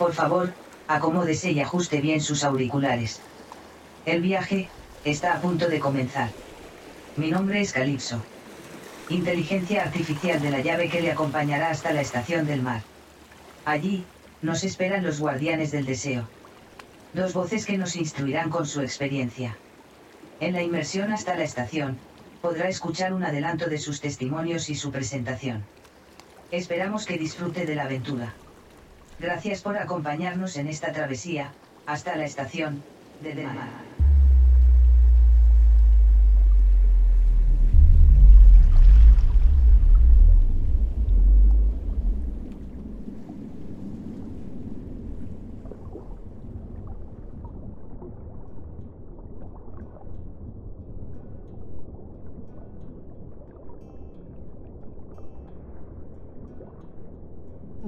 Por favor, acomódese y ajuste bien sus auriculares. El viaje, está a punto de comenzar. Mi nombre es Calypso. Inteligencia artificial de la llave que le acompañará hasta la estación del mar. Allí, nos esperan los guardianes del deseo. Dos voces que nos instruirán con su experiencia. En la inmersión hasta la estación, podrá escuchar un adelanto de sus testimonios y su presentación. Esperamos que disfrute de la aventura. Gracias por acompañarnos en esta travesía, hasta la estación, de Del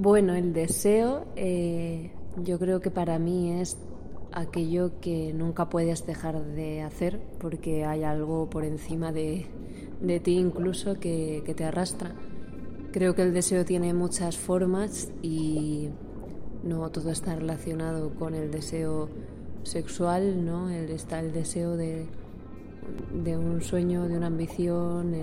Bueno, el deseo eh, yo creo que para mí es aquello que nunca puedes dejar de hacer porque hay algo por encima de, ti incluso que, te arrastra. Creo que el deseo tiene muchas formas y no todo está relacionado con el deseo sexual, ¿no? El, está el deseo de, de un sueño, de una ambición,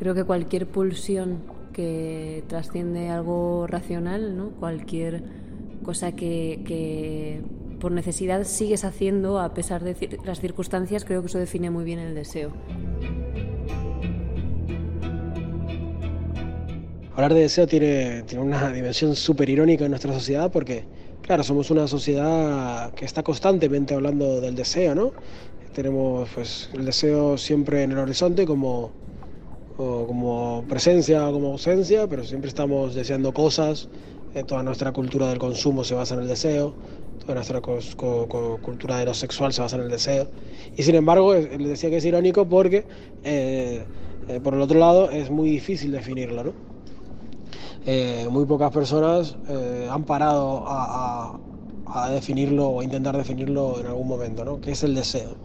creo que cualquier pulsión que trasciende algo racional. Cualquier cosa que, por necesidad sigues haciendo a pesar de las circunstancias, creo que eso define muy bien el deseo. Hablar de deseo tiene, tiene una dimensión súper irónica en nuestra sociedad porque, claro, somos una sociedad que está constantemente hablando del deseo, ¿no? Tenemos pues, el deseo siempre en el horizonte como como presencia o como ausencia, pero siempre estamos deseando cosas. Eh, toda nuestra cultura del consumo se basa en el deseo, toda nuestra cultura de lo sexual se basa en el deseo. Y sin embargo, le decía que es irónico porque, eh, eh, por el otro lado, es muy difícil definirlo. ¿no? muy pocas personas han parado a, a, a, definirlo o intentar definirlo en algún momento, ¿no? ¿Qué es el deseo?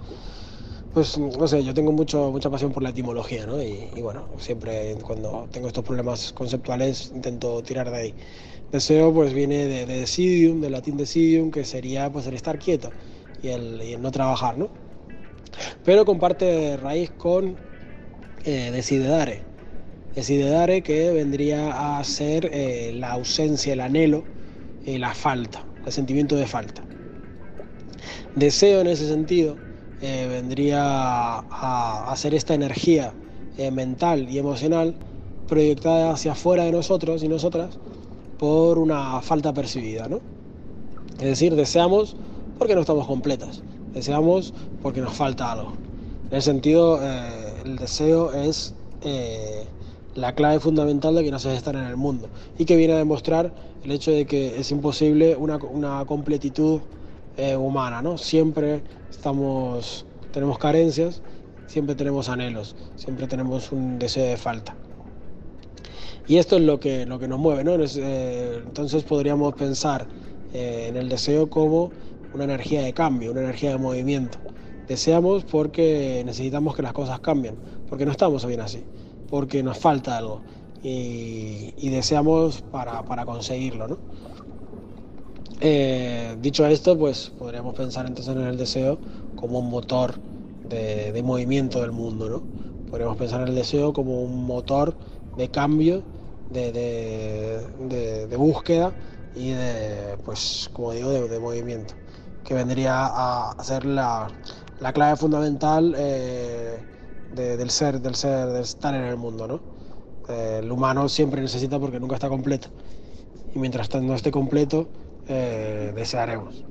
Pues no sé, yo tengo mucho, mucha pasión por la etimología, ¿no? Y, bueno, siempre cuando tengo estos problemas conceptuales intento tirar de ahí. Deseo pues viene de, de decidium, del latín decidium, que sería pues el estar quieto y el, no trabajar, ¿no? Pero comparte raíz con eh. Desidedare que vendría a ser eh, la ausencia, el anhelo, eh, la falta, el sentimiento de falta. Deseo en ese sentido eh, vendría a, hacer esta energía eh, mental y emocional proyectada hacia afuera de nosotros y nosotras por una falta percibida, ¿no? Es decir, deseamos porque no estamos completas, deseamos porque nos falta algo. En ese sentido, eh, el deseo es la clave fundamental de que nos hace estar en el mundo y que viene a demostrar el hecho de que es imposible una, una completitud eh, humana, ¿no? Siempre estamos, tenemos carencias, siempre tenemos anhelos, siempre tenemos un deseo de falta. Y esto es lo que, lo que nos mueve, ¿no? Eh, entonces podríamos pensar eh, en el deseo como una energía de cambio, una energía de movimiento. Deseamos porque necesitamos que las cosas cambien, porque no estamos bien así, porque nos falta algo y, y deseamos para, para conseguirlo, ¿no? Eh, dicho esto, pues podríamos pensar entonces en el deseo como un motor de, movimiento del mundo, ¿no? Podríamos pensar en el deseo como un motor de cambio, de, búsqueda y de, pues, como digo, de, movimiento, que vendría a ser la, clave fundamental eh, del ser, del ser, de estar en el mundo, ¿no? Eh, el humano siempre necesita porque nunca está completo. Y mientras no esté completo, eh, desearemos.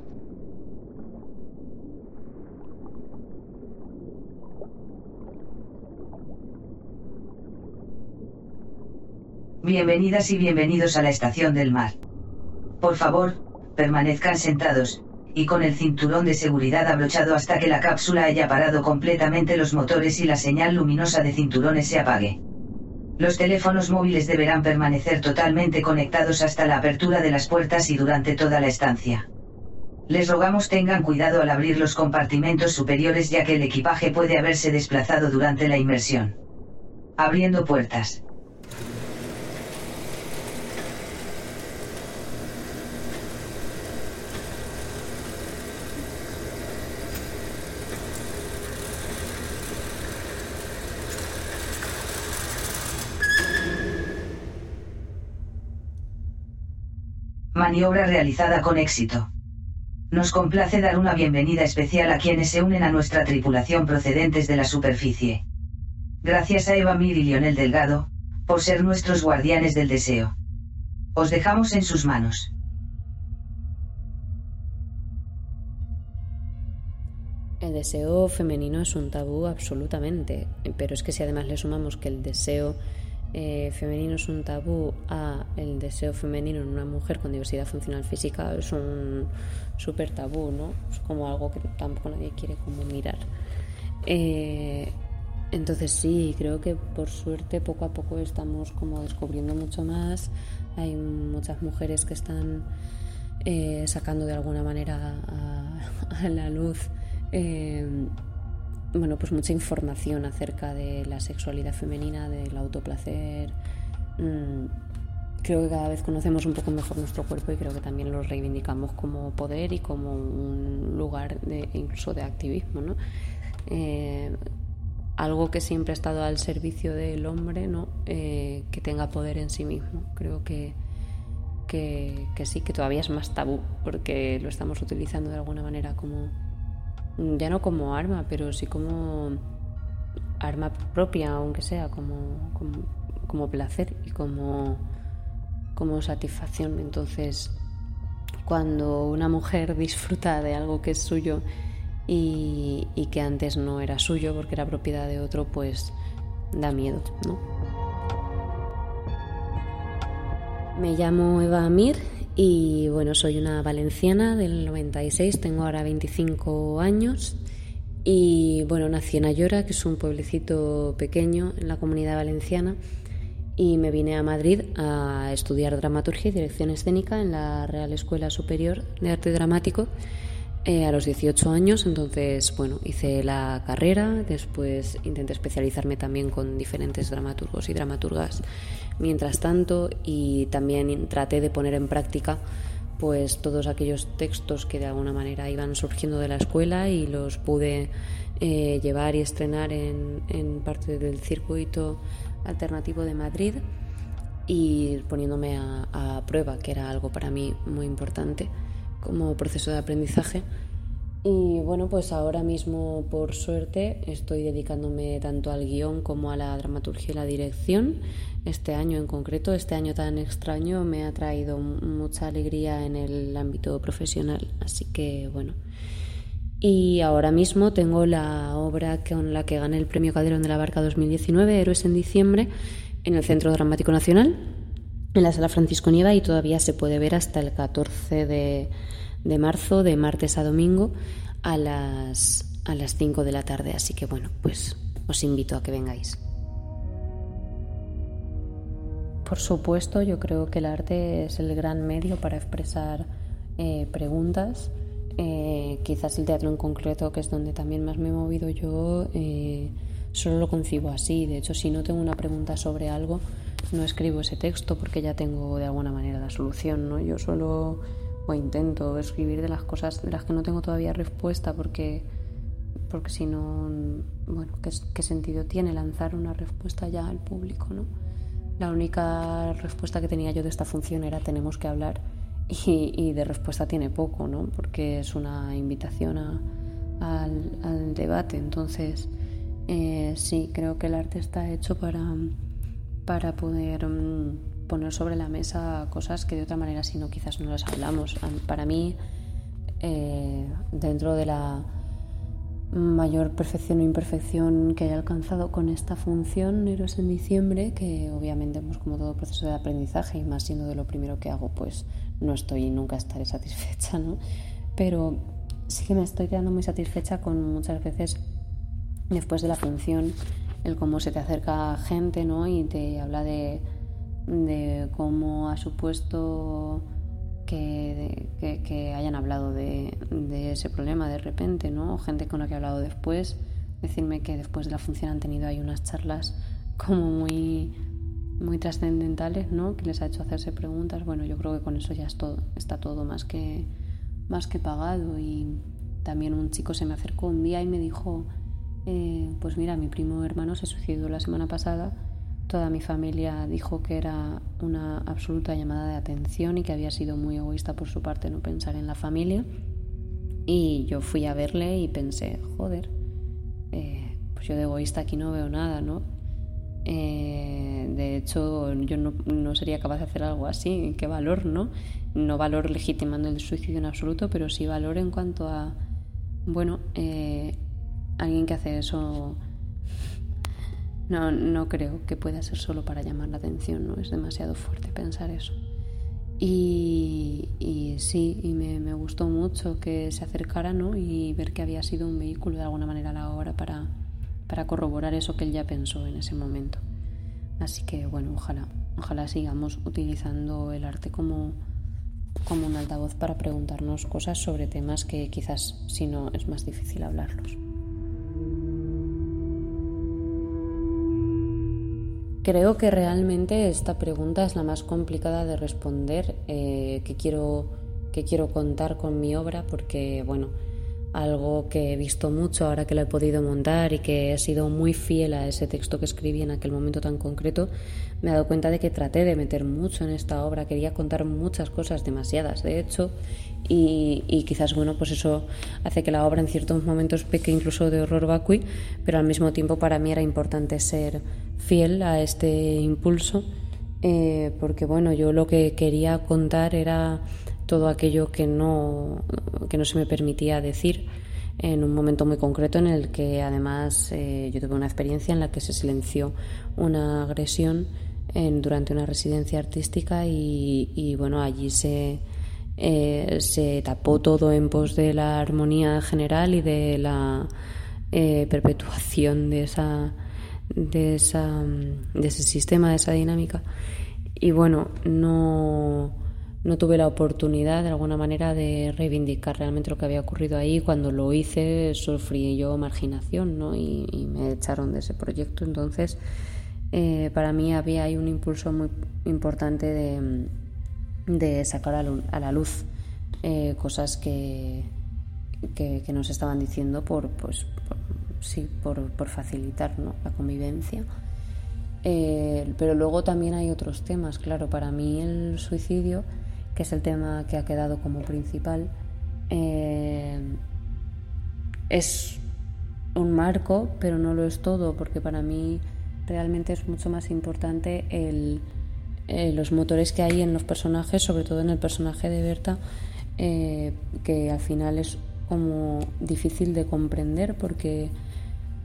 Bienvenidas y bienvenidos a la estación del mar. Por favor, permanezcan sentados, y con el cinturón de seguridad abrochado hasta que la cápsula haya parado completamente los motores y la señal luminosa de cinturones se apague. Los teléfonos móviles deberán permanecer totalmente conectados hasta la apertura de las puertas y durante toda la estancia. Les rogamos tengan cuidado al abrir los compartimentos superiores ya que el equipaje puede haberse desplazado durante la inmersión. Abriendo puertas. Maniobra realizada con éxito. Nos complace dar una bienvenida especial a quienes se unen a nuestra tripulación procedentes de la superficie. Gracias a Eva Mir y Lionel Delgado, por ser nuestros guardianes del deseo. Os dejamos en sus manos. El deseo femenino es un tabú absolutamente, pero es que si además le sumamos que el deseo eh, femenino es un tabú a el deseo femenino en una mujer con diversidad funcional física es un súper tabú, ¿no? Es como algo que tampoco nadie quiere como mirar. Eh, entonces sí, creo que por suerte poco a poco estamos como descubriendo mucho más. Hay muchas mujeres que están eh, sacando de alguna manera a, la luz bueno, pues mucha información acerca de la sexualidad femenina, del autoplacer. Mm, creo que cada vez conocemos un poco mejor nuestro cuerpo y creo que también lo reivindicamos como poder y como un lugar de, incluso de activismo, ¿no? Eh, algo que siempre ha estado al servicio del hombre, ¿no? Eh, que tenga poder en sí mismo. Creo que, que, que sí, que todavía es más tabú porque lo estamos utilizando de alguna manera como ya no como arma, pero sí como arma propia, aunque sea como, como, placer y como, como satisfacción. Entonces, cuando una mujer disfruta de algo que es suyo y, y, que antes no era suyo porque era propiedad de otro, pues da miedo, ¿no? Me llamo Eva Amir y bueno, soy una valenciana del 96, tengo ahora 25 años. Y bueno, nací en Ayora, que es un pueblecito pequeño en la comunidad valenciana. Y me vine a Madrid a estudiar dramaturgia y dirección escénica en la Real Escuela Superior de Arte Dramático eh, a los 18 años, entonces, bueno, hice la carrera, después intenté especializarme también con diferentes dramaturgos y dramaturgas mientras tanto y también traté de poner en práctica pues todos aquellos textos que de alguna manera iban surgiendo de la escuela y los pude eh, llevar y estrenar en, en parte del circuito alternativo de Madrid y poniéndome a, a prueba, que era algo para mí muy importante como proceso de aprendizaje. Y bueno, pues ahora mismo, por suerte, estoy dedicándome tanto al guion como a la dramaturgia y la dirección. Este año en concreto, este año tan extraño, me ha traído mucha alegría en el ámbito profesional. Así que bueno. Y ahora mismo tengo la obra con la que gané el Premio Calderón de la Barca 2019, Héroes en Diciembre, en el Centro Dramático Nacional, en la Sala Francisco Nieva, y todavía se puede ver hasta el 14 de de marzo, de martes a domingo, a las, a las 5 de la tarde. Así que bueno, pues os invito a que vengáis. Por supuesto, yo creo que el arte es el gran medio para expresar eh, preguntas. Eh, quizás el teatro en concreto, que es donde también más me he movido yo, eh, solo lo concibo así. De hecho, si no tengo una pregunta sobre algo, no escribo ese texto porque ya tengo de alguna manera la solución. ¿no? Yo solo o intento escribir de las cosas de las que no tengo todavía respuesta porque porque si no bueno ¿qué, sentido tiene lanzar una respuesta ya al público no la única respuesta que tenía yo de esta función era tenemos que hablar y, de respuesta tiene poco no porque es una invitación al, debate. Entonces eh, sí creo que el arte está hecho para para poder mm, poner sobre la mesa cosas que de otra manera si no quizás no las hablamos. Para mí, eh, dentro de la mayor perfección o imperfección que he alcanzado con esta función Héroes en diciembre, que obviamente pues, como todo proceso de aprendizaje y más siendo de lo primero que hago, pues no estoy y nunca estaré satisfecha, ¿no? Pero sí que me estoy quedando muy satisfecha con muchas veces después de la función el cómo se te acerca gente, ¿no? Y te habla de de cómo ha supuesto que, que, hayan hablado de, de, ese problema de repente, ¿no? Gente con la que he hablado después, decirme que después de la función han tenido ahí unas charlas como muy, muy trascendentales, ¿no? Que les ha hecho hacerse preguntas. Bueno, yo creo que con eso ya es todo, está todo más que, más que pagado. Y también un chico se me acercó un día y me dijo, eh, pues mira, mi primo hermano se suicidó la semana pasada Toda mi familia dijo que era una absoluta llamada de atención y que había sido muy egoísta por su parte no pensar en la familia. Y yo fui a verle y pensé, joder, eh, pues yo de egoísta aquí no veo nada, ¿no? Eh, de hecho, yo no, sería capaz de hacer algo así. ¿Qué valor, no? No valor legitimando el suicidio en absoluto, pero sí valor en cuanto a, bueno, eh, alguien que hace eso no, no creo que pueda ser solo para llamar la atención, ¿no? Es demasiado fuerte pensar eso. Y, sí, y me, gustó mucho que se acercara ¿no? y ver que había sido un vehículo de alguna manera a la hora para, para corroborar eso que él ya pensó en ese momento. Así que bueno, ojalá, ojalá sigamos utilizando el arte como, como un altavoz para preguntarnos cosas sobre temas que quizás si no es más difícil hablarlos. Creo que realmente esta pregunta es la más complicada de responder eh, que, quiero, que quiero contar con mi obra porque, bueno, algo que he visto mucho ahora que lo he podido montar y que he sido muy fiel a ese texto que escribí en aquel momento tan concreto, me he dado cuenta de que traté de meter mucho en esta obra, quería contar muchas cosas, demasiadas de hecho, y, quizás bueno, pues eso hace que la obra en ciertos momentos peque incluso de horror vacui, pero al mismo tiempo para mí era importante ser fiel a este impulso, eh, porque bueno, yo lo que quería contar era todo aquello que no, que no se me permitía decir en un momento muy concreto en el que además eh, yo tuve una experiencia en la que se silenció una agresión en, durante una residencia artística y, bueno, allí se, eh, se tapó todo en pos de la armonía general y de la eh, perpetuación de esa, de esa de ese sistema, de esa dinámica. Y bueno, no no tuve la oportunidad de alguna manera de reivindicar realmente lo que había ocurrido ahí. Cuando lo hice sufrí yo marginación ¿no? y, me echaron de ese proyecto. Entonces, eh, para mí había ahí un impulso muy importante de, sacar a, la luz eh, cosas que, que, nos estaban diciendo por, pues, sí, por, por facilitar ¿no? la convivencia. Eh, pero luego también hay otros temas, claro, para mí el suicidio que es el tema que ha quedado como principal, eh, es un marco, pero no lo es todo, porque para mí realmente es mucho más importante el, eh, los motores que hay en los personajes, sobre todo en el personaje de Berta, eh, que al final es como difícil de comprender porque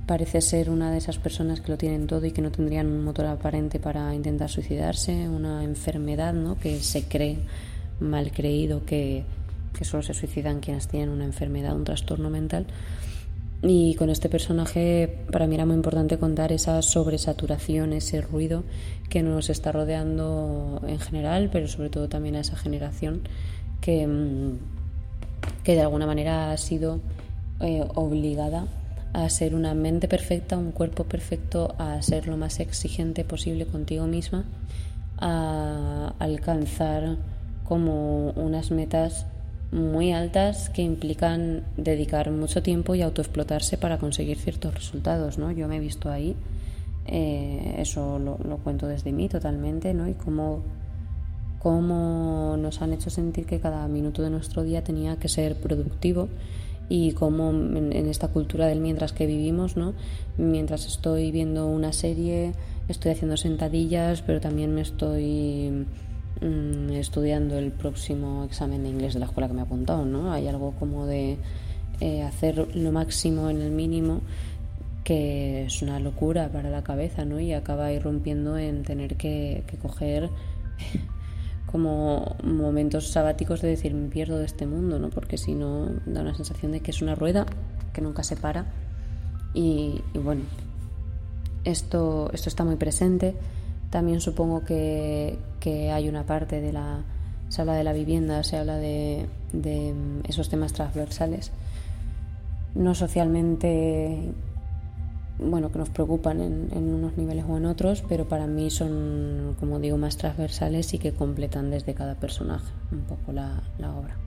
parece ser una de esas personas que lo tienen todo y que no tendrían un motor aparente para intentar suicidarse, una enfermedad ¿no? que se cree mal creído que, solo se suicidan quienes tienen una enfermedad, un trastorno mental. Y con este personaje para mí era muy importante contar esa sobresaturación, ese ruido que nos está rodeando en general, pero sobre todo también a esa generación que, mm, que de alguna manera ha sido eh, obligada a ser una mente perfecta, un cuerpo perfecto, a ser lo más exigente posible contigo misma, a alcanzar como unas metas muy altas que implican dedicar mucho tiempo y autoexplotarse para conseguir ciertos resultados, ¿no? Yo me he visto ahí, eh, eso lo, cuento desde mí totalmente, ¿no? Y cómo, cómo nos han hecho sentir que cada minuto de nuestro día tenía que ser productivo y cómo en, en esta cultura del mientras que vivimos, ¿no? Mientras estoy viendo una serie, estoy haciendo sentadillas, pero también me estoy Mm, estudiando el próximo examen de inglés de la escuela que me ha apuntado, ¿no? Hay algo como de eh, hacer lo máximo en el mínimo que es una locura para la cabeza, ¿no? Y acaba irrumpiendo en tener que, coger como momentos sabáticos de decir me pierdo de este mundo, ¿no? Porque si no da una sensación de que es una rueda que nunca se para y, y bueno, esto, esto está muy presente también supongo que, hay una parte de la sala de la vivienda, se habla de, esos temas transversales, no socialmente, bueno, que nos preocupan en, unos niveles o en otros, pero para mí son, como digo, más transversales y que completan desde cada personaje un poco la obra.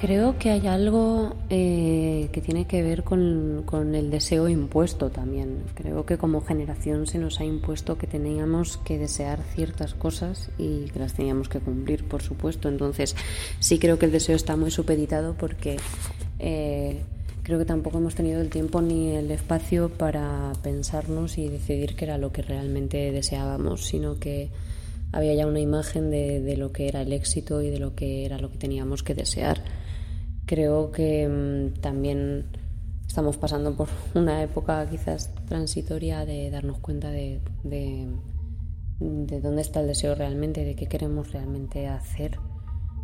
Creo que hay algo eh, que tiene que ver con, con, el deseo impuesto también. Creo que como generación se nos ha impuesto que teníamos que desear ciertas cosas y que las teníamos que cumplir, por supuesto. Entonces sí creo que el deseo está muy supeditado porque eh, creo que tampoco hemos tenido el tiempo ni el espacio para pensarnos y decidir qué era lo que realmente deseábamos, sino que había ya una imagen de, de lo que era el éxito y de lo que era lo que teníamos que desear. Creo que mm, también estamos pasando por una época quizás transitoria de darnos cuenta de, de, dónde está el deseo realmente, de qué queremos realmente hacer.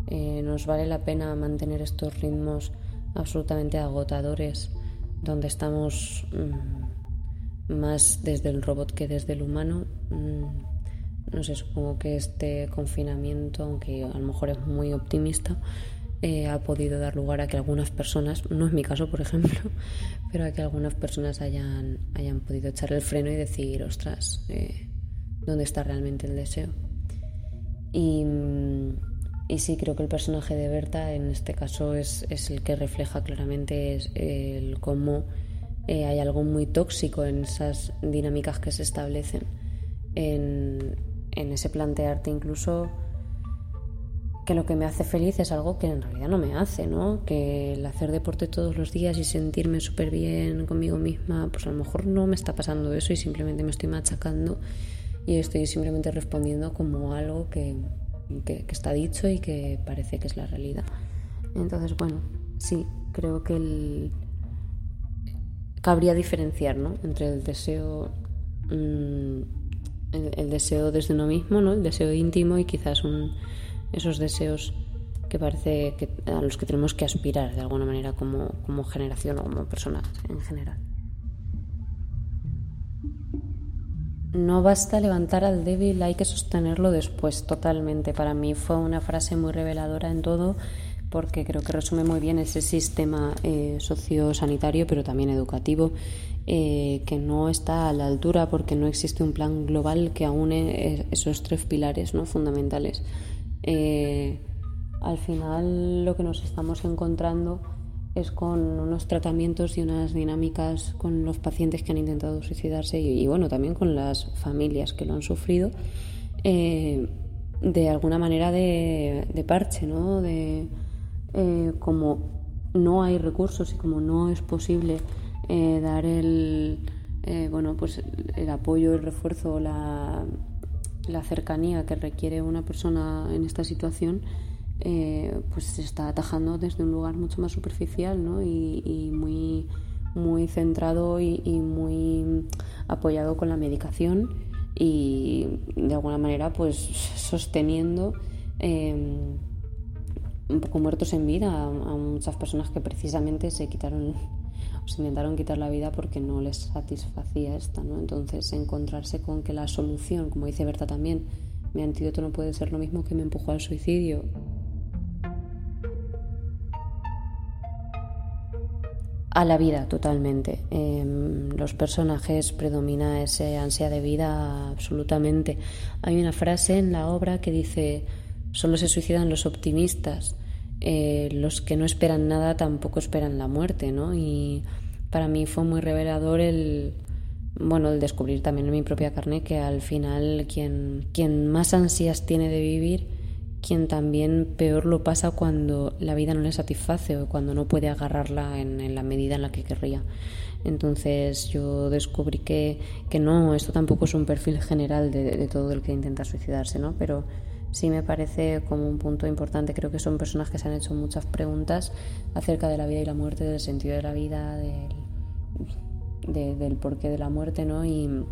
Eh, nos vale la pena mantener estos ritmos absolutamente agotadores, donde estamos mm, más desde el robot que desde el humano. Mm, no sé, supongo que este confinamiento, aunque a lo mejor es muy optimista, eh, ha podido dar lugar a que algunas personas, no es mi caso por ejemplo, pero a que algunas personas hayan, hayan podido echar el freno y decir, ostras, eh, ¿dónde está realmente el deseo? Y, mm, y, sí, creo que el personaje de Berta en este caso es, es el que refleja claramente el cómo eh, hay algo muy tóxico en esas dinámicas que se establecen, en, en ese plantearte incluso que lo que me hace feliz es algo que en realidad no me hace, ¿no? Que el hacer deporte todos los días y sentirme súper bien conmigo misma, pues a lo mejor no me está pasando eso y simplemente me estoy machacando y estoy simplemente respondiendo como algo que, que, está dicho y que parece que es la realidad. Entonces, bueno, sí, creo que el... cabría diferenciar, ¿no? Entre el deseo... Mm, el deseo desde uno mismo, ¿no? El deseo íntimo y quizás un esos deseos que parece que, a los que tenemos que aspirar de alguna manera como, como generación o como persona en general. No basta levantar al débil, hay que sostenerlo después, totalmente. Para mí fue una frase muy reveladora en todo, porque creo que resume muy bien ese sistema eh, sociosanitario, pero también educativo, eh, que no está a la altura porque no existe un plan global que aúne esos tres pilares ¿no? fundamentales. Eh, al final lo que nos estamos encontrando es con unos tratamientos y unas dinámicas con los pacientes que han intentado suicidarse y, bueno, también con las familias que lo han sufrido, eh, de alguna manera de, parche, ¿no? De eh, como no hay recursos y como no es posible dar el, bueno, pues el apoyo, el refuerzo, la la cercanía que requiere una persona en esta situación, eh, pues se está atajando desde un lugar mucho más superficial ¿no? y, muy, muy centrado y, muy apoyado con la medicación y de alguna manera pues sosteniendo em, un poco muertos en vida a muchas personas que precisamente se quitaron se intentaron quitar la vida porque no les satisfacía esta, ¿no? Entonces, encontrarse con que la solución, como dice Berta también, mi antídoto no puede ser lo mismo que me empujó al suicidio. A la vida, totalmente. Em, los personajes predomina esa ansia de vida absolutamente. Hay una frase en la obra que dice, solo se suicidan los optimistas. Eh, los que no esperan nada tampoco esperan la muerte, ¿no? Y para mí fue muy revelador el, bueno, el descubrir también en mi propia carne que al final quien, quien más ansias tiene de vivir, quien también peor lo pasa cuando la vida no le satisface o cuando no puede agarrarla en, la medida en la que querría. Entonces yo descubrí que, que, no, esto tampoco es un perfil general de, de todo el que intenta suicidarse, ¿no? Pero sí me parece como un punto importante. Creo que son personas que se han hecho muchas preguntas acerca de la vida y la muerte, del sentido de la vida, del, del porqué de la muerte, ¿no? Y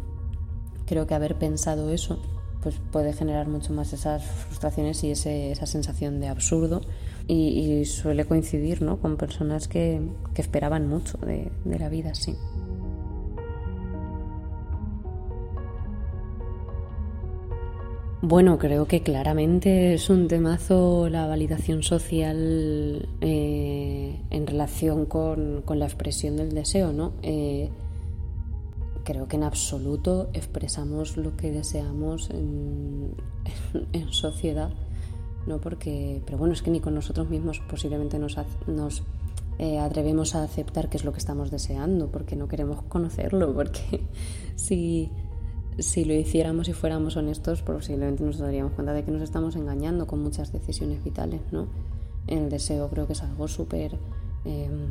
creo que haber pensado eso pues puede generar mucho más esas frustraciones y esa sensación de absurdo y, suele coincidir ¿no? con personas que, esperaban mucho de, de la vida, sí. Bueno, creo que claramente es un temazo la validación social eh, en relación con, la expresión del deseo, ¿no? Eh, creo que en absoluto expresamos lo que deseamos en, sociedad ¿no? Porque, pero bueno, es que ni con nosotros mismos posiblemente nos, nos eh, atrevemos a aceptar qué es lo que estamos deseando, porque no queremos conocerlo, porque si, si lo hiciéramos y fuéramos honestos, posiblemente nos daríamos cuenta de que nos estamos engañando con muchas decisiones vitales, ¿no? El deseo creo que es algo súper... Em,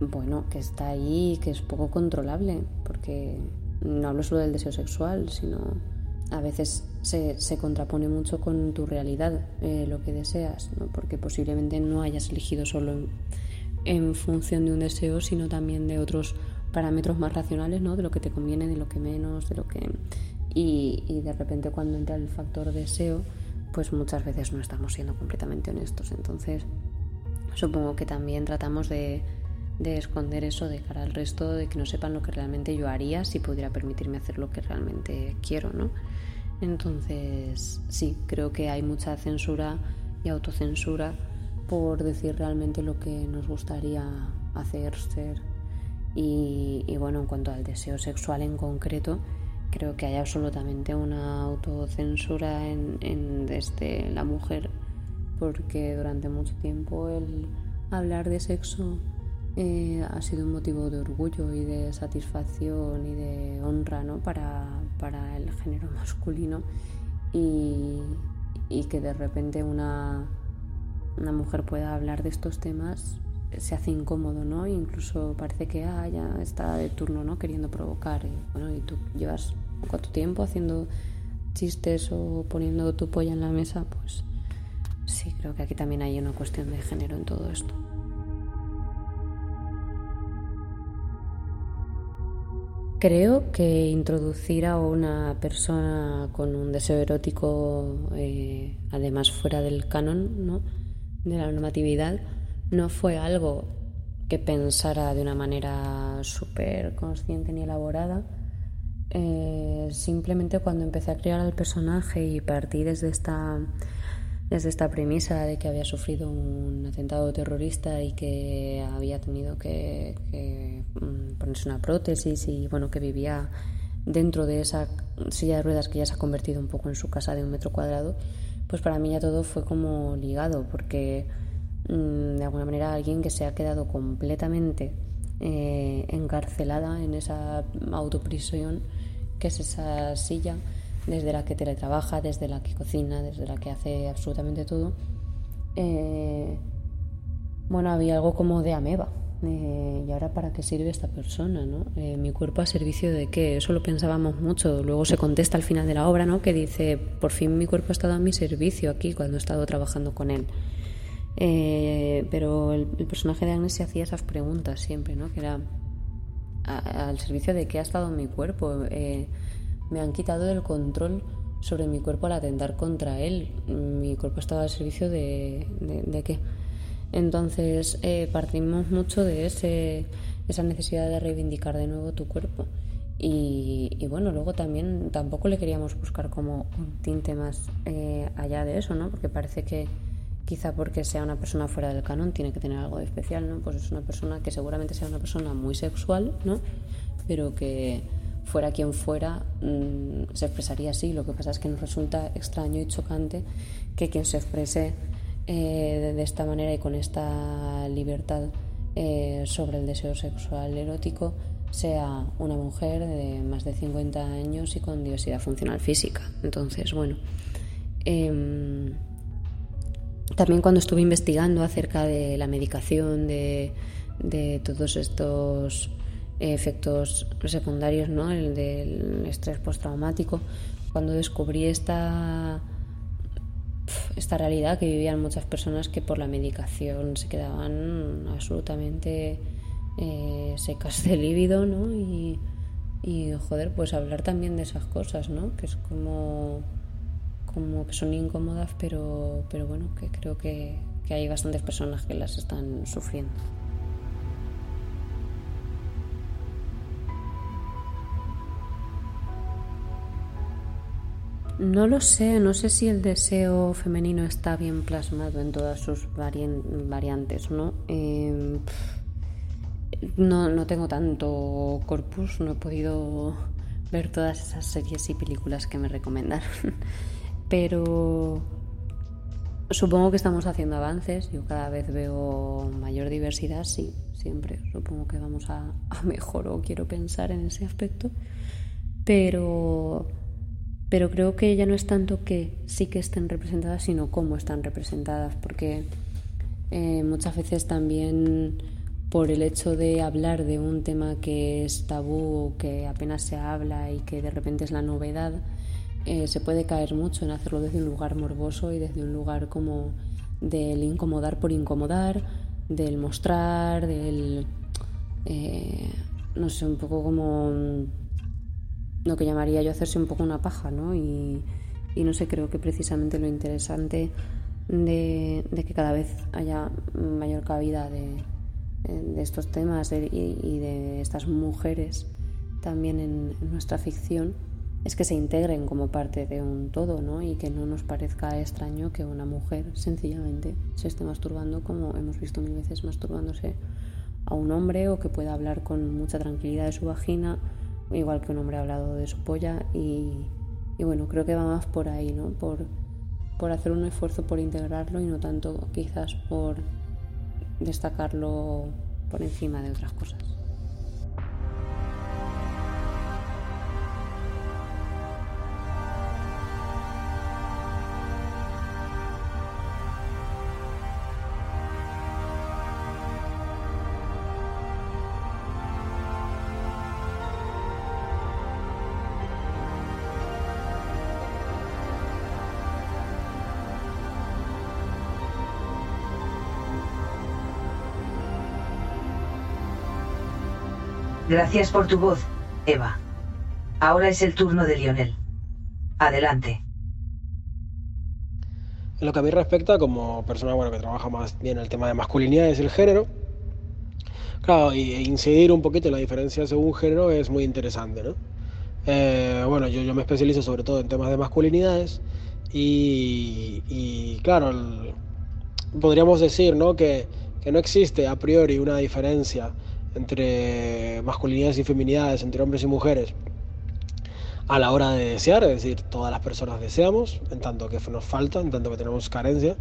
bueno, que está ahí, que es poco controlable, porque no hablo solo del deseo sexual, sino a veces se, se contrapone mucho con tu realidad, eh, lo que deseas, ¿no? porque posiblemente no hayas elegido solo en, función de un deseo, sino también de otros parámetros más racionales, ¿no? de lo que te conviene, de lo que menos, de lo que... Y, y de repente cuando entra el factor deseo, pues muchas veces no estamos siendo completamente honestos. Entonces, supongo que también tratamos de, de esconder eso de cara al resto, de que no sepan lo que realmente yo haría si pudiera permitirme hacer lo que realmente quiero, ¿no? Entonces, sí, creo que hay mucha censura y autocensura por decir realmente lo que nos gustaría hacer, ser. Y, bueno, en cuanto al deseo sexual en concreto, creo que hay absolutamente una autocensura en, desde la mujer, porque durante mucho tiempo el hablar de sexo eh, ha sido un motivo de orgullo y de satisfacción y de honra ¿no? para, para el género masculino y, y, que de repente una, una mujer pueda hablar de estos temas se hace incómodo, ¿no? incluso parece que ah, ya está de turno, ¿no? Queriendo provocar. Y, bueno, y tú llevas cuánto tiempo haciendo chistes o poniendo tu polla en la mesa, pues sí, creo que aquí también hay una cuestión de género en todo esto. Creo que introducir a una persona con un deseo erótico, eh, además fuera del canon, ¿no? de la normatividad, no fue algo que pensara de una manera súper consciente ni elaborada. Eh, simplemente cuando empecé a crear al personaje y partí desde esta desde esta premisa de que había sufrido un atentado terrorista y que había tenido que, mm, ponerse una prótesis y bueno que vivía dentro de esa silla de ruedas que ya se ha convertido un poco en su casa de un metro cuadrado, pues para mí ya todo fue como ligado, porque de alguna manera alguien que se ha quedado completamente eh, encarcelada en esa autoprisión que es esa silla desde la que teletrabaja, desde la que cocina, desde la que hace absolutamente todo, eh, bueno, había algo como de ameba. ¿Y ahora para qué sirve esta persona? ¿no? Eh, ¿Mi cuerpo a servicio de qué? Eso lo pensábamos mucho. Luego se contesta al final de la obra, ¿no? Que dice, por fin mi cuerpo ha estado a mi servicio aquí cuando he estado trabajando con él. Pero el, personaje de Agnes se hacía esas preguntas siempre, ¿no? Que era al servicio de qué ha estado mi cuerpo me han quitado el control sobre mi cuerpo al atentar contra él. Mi cuerpo estaba al servicio de, de, qué. Entonces eh, partimos mucho de ese, esa necesidad de reivindicar de nuevo tu cuerpo. Y, bueno, luego también tampoco le queríamos buscar como un tinte más eh, allá de eso, ¿no? Porque parece que quizá porque sea una persona fuera del canon tiene que tener algo de especial, ¿no? Pues es una persona que seguramente sea una persona muy sexual, ¿no? Pero que fuera quien fuera, mm, se expresaría así. Lo que pasa es que nos resulta extraño y chocante que quien se exprese eh, de, esta manera y con esta libertad eh, sobre el deseo sexual erótico sea una mujer de más de 50 años y con diversidad funcional física. Entonces, bueno. Em, también cuando estuve investigando acerca de la medicación, de, de todos estos efectos secundarios, ¿no? El del estrés postraumático. Cuando descubrí esta, esta realidad que vivían muchas personas que por la medicación se quedaban absolutamente eh, secas de líbido, ¿no? Y, y, joder, pues hablar también de esas cosas, ¿no? Que es como, como que son incómodas, pero, pero bueno, que creo que, hay bastantes personas que las están sufriendo. No lo sé, no sé si el deseo femenino está bien plasmado en todas sus variantes, ¿no? Em, no, no tengo tanto corpus, no he podido ver todas esas series y películas que me recomendaron, pero, Supongo que estamos haciendo avances, yo cada vez veo mayor diversidad, sí, siempre. Supongo que vamos a, mejor o quiero pensar en ese aspecto, pero, pero creo que ya no es tanto que sí que estén representadas, sino cómo están representadas, porque eh, muchas veces también por el hecho de hablar de un tema que es tabú, que apenas se habla y que de repente es la novedad, eh, se puede caer mucho en hacerlo desde un lugar morboso y desde un lugar como del incomodar por incomodar, del mostrar, del... Eh, no sé, un poco como lo que llamaría yo hacerse un poco una paja, ¿no? Y, no sé, creo que precisamente lo interesante de, que cada vez haya mayor cabida de, estos temas y, de estas mujeres también en nuestra ficción es que se integren como parte de un todo, ¿no? Y que no nos parezca extraño que una mujer sencillamente se esté masturbando como hemos visto mil veces masturbándose a un hombre o que pueda hablar con mucha tranquilidad de su vagina, igual que un hombre ha hablado de su polla y, bueno, creo que va más por ahí, ¿no? Por, por hacer un esfuerzo por integrarlo y no tanto quizás por destacarlo por encima de otras cosas. Gracias por tu voz, Eva. Ahora es el turno de Lionel. Adelante. En lo que a mí respecta, como persona bueno, que trabaja más bien el tema de masculinidad, es el género. Claro, y incidir un poquito en la diferencia según género es muy interesante, ¿no? Eh, bueno, yo, me especializo sobre todo en temas de masculinidades y, claro, podríamos decir ¿no? Que, que no existe a priori una diferencia entre masculinidades y feminidades, entre hombres y mujeres, a la hora de desear, es decir, todas las personas deseamos, en tanto que nos falta, en tanto que tenemos carencia.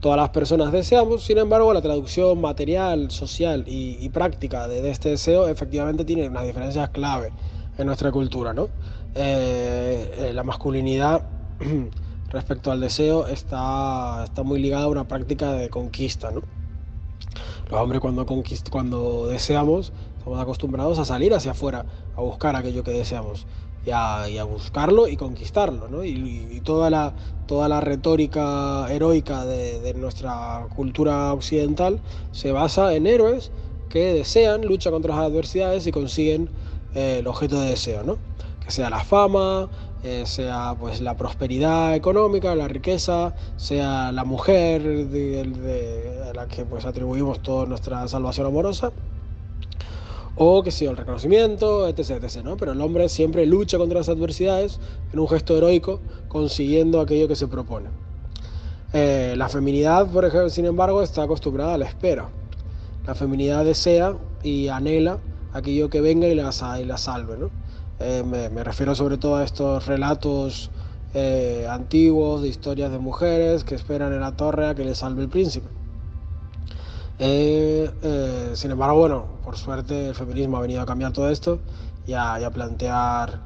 Todas las personas deseamos, sin embargo, la traducción material, social y, práctica de, este deseo efectivamente tiene unas diferencias clave en nuestra cultura. ¿no? Eh, eh, la masculinidad respecto al deseo está, está muy ligada a una práctica de conquista. ¿no? Los hombres cuando, cuando deseamos estamos acostumbrados a salir hacia afuera, a buscar aquello que deseamos y a, buscarlo y conquistarlo. ¿no? Y, toda, la, toda la retórica heroica de, nuestra cultura occidental se basa en héroes que desean, luchan contra las adversidades y consiguen eh, el objeto de deseo, ¿no? que sea la fama, eh, sea pues la prosperidad económica, la riqueza, sea la mujer a la que pues atribuimos toda nuestra salvación amorosa, o que sea el reconocimiento, etc, etc. ¿no? Pero el hombre siempre lucha contra las adversidades en un gesto heroico, consiguiendo aquello que se propone. Eh, la feminidad, por ejemplo, sin embargo, está acostumbrada a la espera. La feminidad desea y anhela aquello que venga y la, y la salve. ¿no? Eh, me, refiero sobre todo a estos relatos eh, antiguos de historias de mujeres que esperan en la torre a que les salve el príncipe. Eh, sin embargo, bueno, por suerte el feminismo ha venido a cambiar todo esto y a, plantear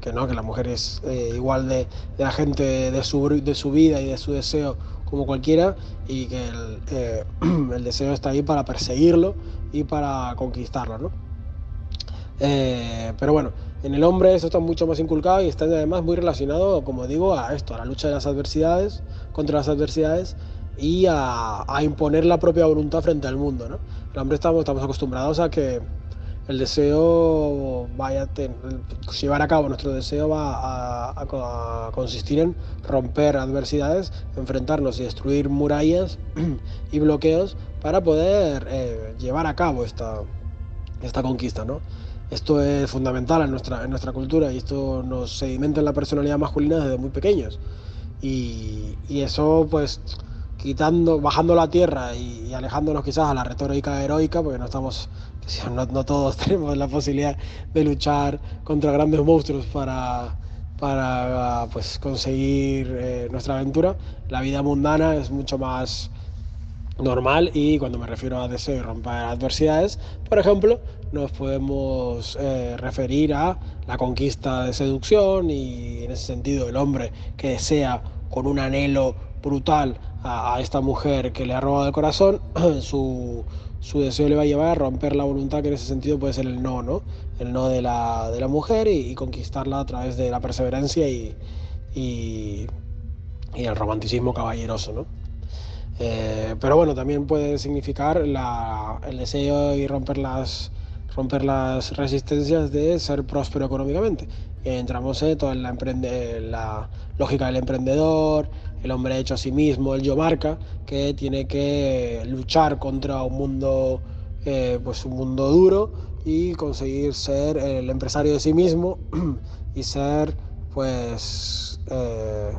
que no, que la mujer es igual de, de agente de su, de su vida y de su deseo como cualquiera y que el, el deseo está ahí para perseguirlo y para conquistarlo, ¿no? Eh, pero bueno, en el hombre eso está mucho más inculcado y está además muy relacionado, como digo, a esto, a la lucha de las adversidades, contra las adversidades y a, imponer la propia voluntad frente al mundo. ¿no? El hombre estamos, estamos acostumbrados a que el deseo vaya a llevar a cabo nuestro deseo va a, consistir en romper adversidades, enfrentarnos y destruir murallas y bloqueos para poder eh, llevar a cabo esta, esta conquista. ¿no? Esto es fundamental en nuestra, en nuestra cultura y esto nos sedimenta en la personalidad masculina desde muy pequeños. Y, eso, pues, quitando, bajando la tierra y, alejándonos quizás a la retórica heroica, porque no estamos, no, todos tenemos la posibilidad de luchar contra grandes monstruos para, para pues, conseguir eh, nuestra aventura. La vida mundana es mucho más normal y cuando me refiero a deseo y romper adversidades, por ejemplo, nos podemos eh, referir a la conquista de seducción y en ese sentido el hombre que desea con un anhelo brutal a, esta mujer que le ha robado el corazón, su, su, deseo le va a llevar a romper la voluntad, que en ese sentido puede ser el no, ¿no? El no de la, de la mujer y, conquistarla a través de la perseverancia y, y, y el romanticismo caballeroso, ¿no? Eh, pero bueno, también puede significar el deseo y romper las, romper las resistencias de ser próspero económicamente. Entramos en toda la, la lógica del emprendedor, el hombre hecho a sí mismo, el yo marca, que tiene que luchar contra un mundo, eh, pues un mundo duro y conseguir ser el empresario de sí mismo y ser pues eh,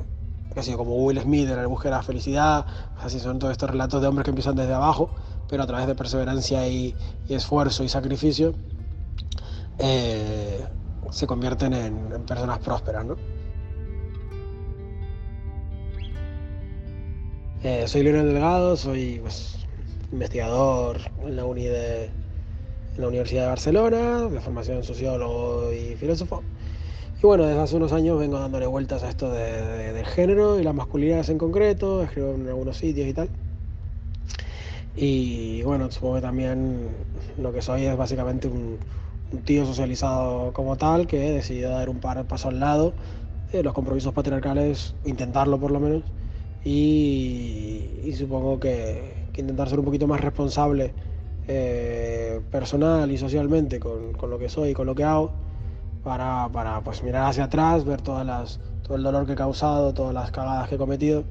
así como Will Smith en la búsqueda de la felicidad, así son todos estos relatos de hombres que empiezan desde abajo, pero a través de perseverancia y, esfuerzo y sacrificio eh, se convierten en, personas prósperas. ¿no? Eh, soy Leonel Delgado, soy pues, investigador en la, en la Universidad de Barcelona, de formación sociólogo y filósofo. Y bueno, desde hace unos años vengo dándole vueltas a esto de, del género y las masculinidades en concreto, escribo en algunos sitios y tal. Y bueno, supongo que también lo que soy es básicamente un, tío socializado como tal que decidió dar un par de pasos al lado de los compromisos patriarcales, intentarlo por lo menos, y, supongo que, intentar ser un poquito más responsable eh, personal y socialmente con, con lo que soy y con lo que hago para, para pues, mirar hacia atrás, ver todas las, todo el dolor que he causado, todas las cagadas que he cometido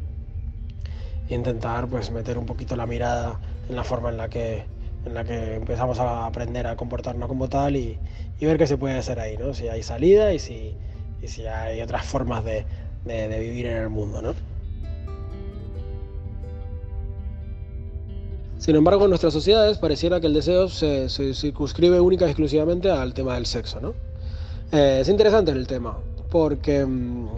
e intentar pues, meter un poquito la mirada en la forma en la que, en la que empezamos a aprender a comportarnos como tal y, y ver qué se puede hacer ahí, ¿no? si hay salida y si, y si hay otras formas de, de, vivir en el mundo. ¿no? Sin embargo, en nuestras sociedades pareciera que el deseo se, se circunscribe única y exclusivamente al tema del sexo, ¿no? Eh, es interesante el tema, porque, mm,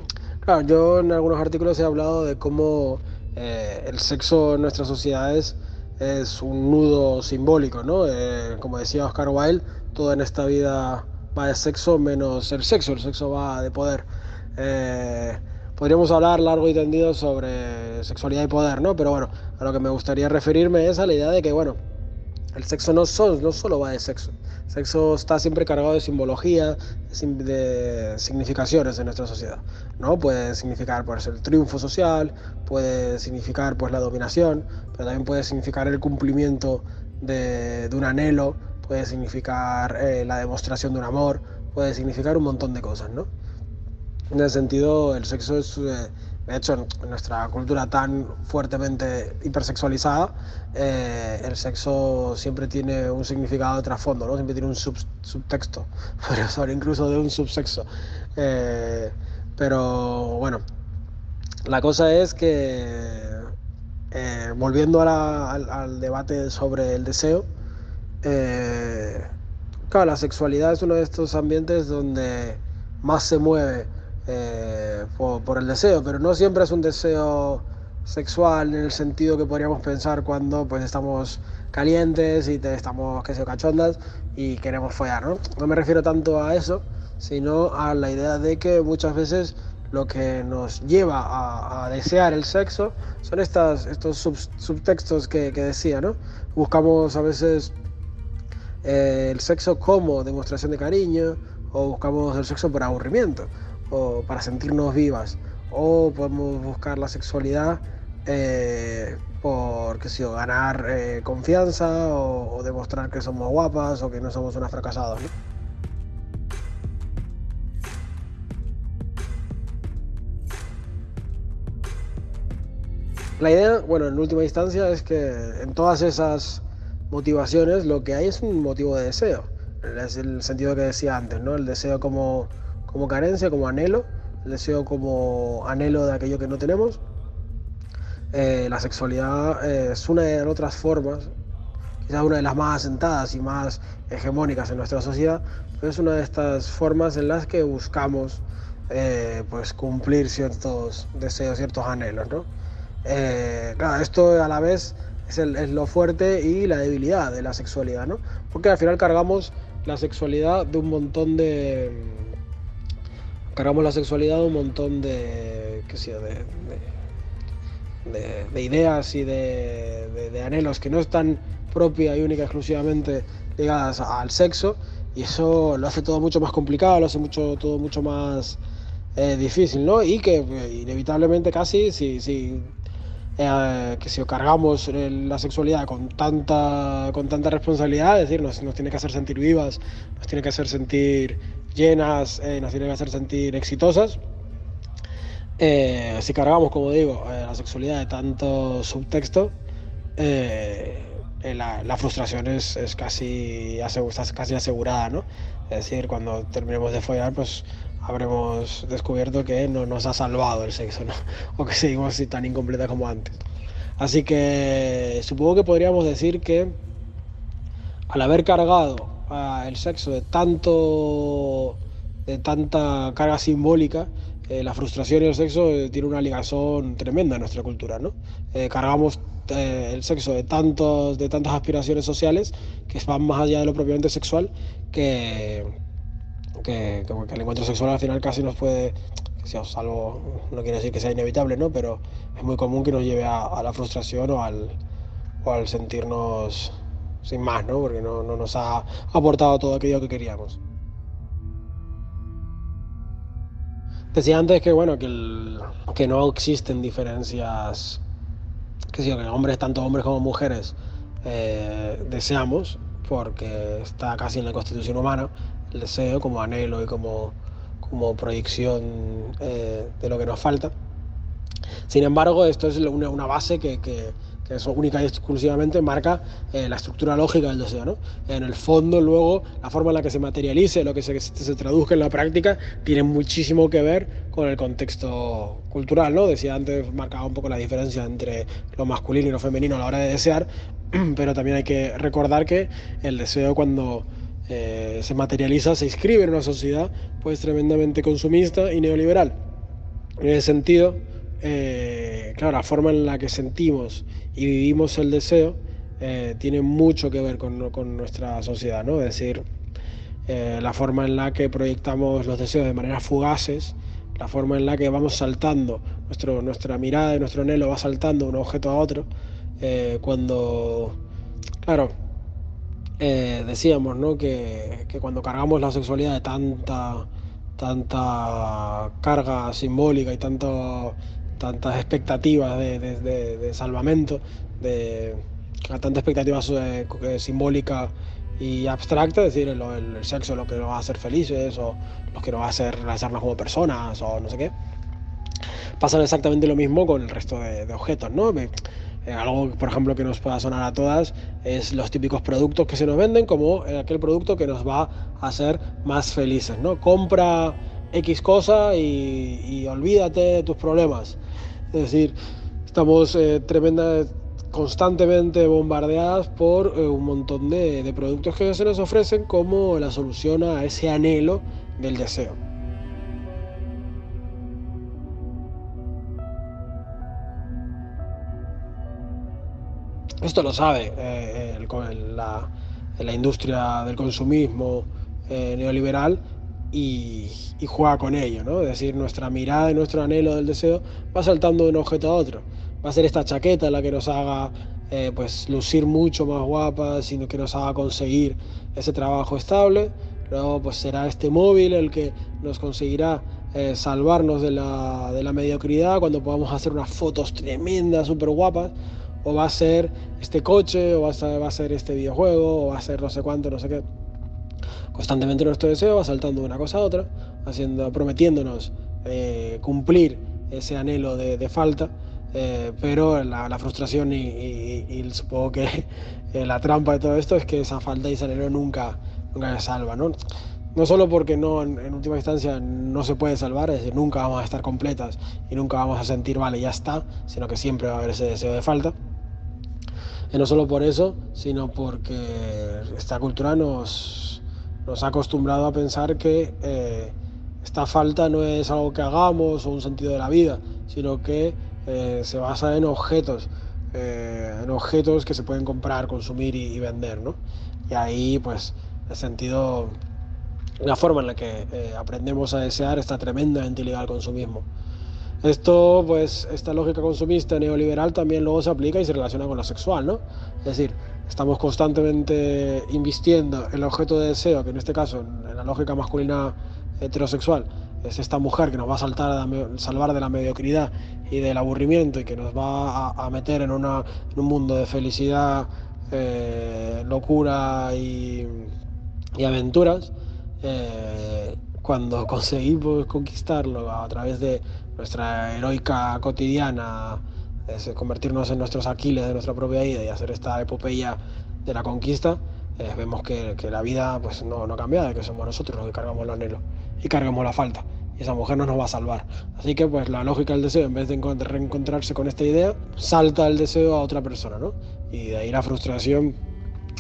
claro, yo en algunos artículos he hablado de cómo eh, el sexo en nuestras sociedades es un nudo simbólico, ¿no? Eh, como decía Oscar Wilde, todo en esta vida va de sexo menos el sexo, el sexo va de poder. podríamos hablar largo y tendido sobre sexualidad y poder, ¿no? Pero bueno, a lo que me gustaría referirme es a la idea de que, bueno, el sexo no, no solo va de sexo. Sexo está siempre cargado de simbología, de significaciones en nuestra sociedad. ¿no? Puede significar pues, el triunfo social, puede significar pues, la dominación, pero también puede significar el cumplimiento de, un anhelo, puede significar eh, la demostración de un amor, puede significar un montón de cosas. ¿no? En ese sentido, el sexo es... Eh, de hecho, en nuestra cultura tan fuertemente hipersexualizada, eh, el sexo siempre tiene un significado de trasfondo, ¿no? siempre tiene un subtexto, incluso de un subsexo. Eh, pero bueno, la cosa es que, eh, volviendo al, al, debate sobre el deseo, claro, la sexualidad es uno de estos ambientes donde más se mueve eh, por, el deseo, pero no siempre es un deseo sexual en el sentido que podríamos pensar cuando pues estamos calientes y te, estamos que se cachondas y queremos follar, ¿no? No me refiero tanto a eso, sino a la idea de que muchas veces lo que nos lleva a, desear el sexo son estas, estos subtextos que, decía, ¿no? Buscamos a veces eh, el sexo como demostración de cariño o buscamos el sexo por aburrimiento o para sentirnos vivas, o podemos buscar la sexualidad eh, por ganar eh, confianza o, demostrar que somos guapas o que no somos unas fracasadas. La idea, bueno, en última instancia es que en todas esas motivaciones lo que hay es un motivo de deseo. Es el sentido que decía antes, ¿no? El deseo como como carencia, como anhelo, el deseo como anhelo de aquello que no tenemos. Eh, la sexualidad eh, es una de las otras formas, quizás una de las más asentadas y más hegemónicas en nuestra sociedad, pero es una de estas formas en las que buscamos eh, pues cumplir ciertos deseos, ciertos anhelos, ¿no? Eh, claro, esto a la vez es, es, lo fuerte y la debilidad de la sexualidad, ¿no? Porque al final cargamos la sexualidad de un montón de... Cargamos la sexualidad un montón de, de ideas y de, anhelos que no están propia y única exclusivamente ligadas al sexo y eso lo hace todo mucho más complicado, lo hace mucho, todo mucho más eh, difícil, ¿no? Y que eh, inevitablemente casi si, si eh, que si cargamos la sexualidad con tanta, con tanta responsabilidad, es decir, nos, nos tiene que hacer sentir vivas, nos tiene que hacer sentir llenas, nos tiene que hacer sentir exitosas. si cargamos, como digo, la sexualidad de tanto subtexto, la, la, frustración es, es casi, casi asegurada, ¿no? Es decir, cuando terminemos de follar, pues habremos descubierto que no nos ha salvado el sexo, ¿no? O que seguimos tan incompleta como antes. Así que supongo que podríamos decir que al haber cargado el sexo de tanto de tanta carga simbólica, eh, la frustración y el sexo eh, tiene una ligazón tremenda en nuestra cultura, ¿no? Eh, cargamos el sexo de, tantos, de tantas aspiraciones sociales que van más allá de lo propiamente sexual que, que, el encuentro sexual al final casi nos puede, salvo, no quiere decir que sea inevitable, ¿no? pero es muy común que nos lleve a, la frustración o al, o al sentirnos sin más, ¿no? porque no, no nos ha aportado todo aquello que queríamos. Decía antes que bueno que no existen diferencias que, sí, que hombres, tanto hombres como mujeres, eh, deseamos, porque está casi en la constitución humana, deseo como anhelo y como, como proyección eh, de lo que nos falta. Sin embargo, esto es una, una base que, que, que eso única y exclusivamente marca eh, la estructura lógica del deseo. ¿no? En el fondo, luego, la forma en la que se materialice, lo que se, se, traduzca en la práctica, tiene muchísimo que ver con el contexto cultural. ¿no? Decía antes, marcaba un poco la diferencia entre lo masculino y lo femenino a la hora de desear, pero también hay que recordar que el deseo cuando eh, se materializa, se inscribe en una sociedad pues tremendamente consumista y neoliberal. En ese sentido, eh, claro, la forma en la que sentimos y vivimos el deseo eh, tiene mucho que ver con, nuestra sociedad, ¿no? Es decir, eh, la forma en la que proyectamos los deseos de manera fugaces, la forma en la que vamos saltando, nuestro, nuestra mirada y nuestro anhelo va saltando de un objeto a otro, cuando, claro, decíamos, ¿no? Que, que cuando cargamos la sexualidad de tanta tanta carga simbólica y tanto tantas expectativas de, de, de, salvamento, de, tanta expectativa eh, simbólica y abstracta, es decir, el, el, sexo lo que nos va a hacer felices o lo que nos va a hacer realizarnos como personas o no sé qué. Pasa exactamente lo mismo con el resto de, objetos, ¿no? Eh, algo, por ejemplo, que nos pueda sonar a todas es los típicos productos que se nos venden como aquel producto que nos va a hacer más felices, ¿no? Compra X cosa y, olvídate de tus problemas. Es decir, estamos eh, constantemente bombardeadas por eh, un montón de productos que se nos ofrecen como la solución a ese anhelo del deseo. Esto lo sabe eh, el, la, la, industria del consumismo eh, neoliberal y, juega con ello, ¿no? Es decir, nuestra mirada y nuestro anhelo del deseo va saltando de un objeto a otro. Va a ser esta chaqueta la que nos haga eh, pues lucir mucho más guapas, sino que nos haga conseguir ese trabajo estable. Luego pues será este móvil el que nos conseguirá eh, salvarnos de la, de la, mediocridad cuando podamos hacer unas fotos tremendas, súper guapas. O va a ser este coche, o va a, ser este videojuego, o va a ser no sé cuánto, no sé qué constantemente nuestro deseo va saltando de una cosa a otra, haciendo, prometiéndonos eh, cumplir ese anhelo de, falta, eh, pero la, frustración y, supongo que eh, la trampa de todo esto es que esa falta y ese anhelo nunca, nunca se salva, ¿no? No solo porque no, en, última instancia no se puede salvar, es decir, nunca vamos a estar completas y nunca vamos a sentir, vale, ya está, sino que siempre va a haber ese deseo de falta. Y no solo por eso, sino porque esta cultura nos, nos ha acostumbrado a pensar que eh, esta falta no es algo que hagamos o un sentido de la vida, sino que eh, se basa en objetos, eh, en objetos que se pueden comprar, consumir y, vender, ¿no? Y ahí, pues, el sentido, la forma en la que eh, aprendemos a desear está tremendamente ligada al consumismo. Esto, pues, esta lógica consumista neoliberal también luego se aplica y se relaciona con lo sexual, ¿no? Es decir, estamos constantemente invistiendo el objeto de deseo, que en este caso, en la lógica masculina heterosexual, es esta mujer que nos va a saltar, salvar de la mediocridad y del aburrimiento y que nos va a, meter en, una, un mundo de felicidad, eh, locura y, aventuras, eh, cuando conseguimos conquistarlo a través de nuestra heroica cotidiana, es convertirnos en nuestros Aquiles de nuestra propia vida y hacer esta epopeya de la conquista, eh, vemos que, la vida pues, no, no ha cambiado, que somos nosotros los que cargamos el anhelo y cargamos la falta. Y esa mujer no nos va a salvar. Así que pues la lógica del deseo, en vez de reencontrarse con esta idea, salta el deseo a otra persona, ¿no? Y de ahí la frustración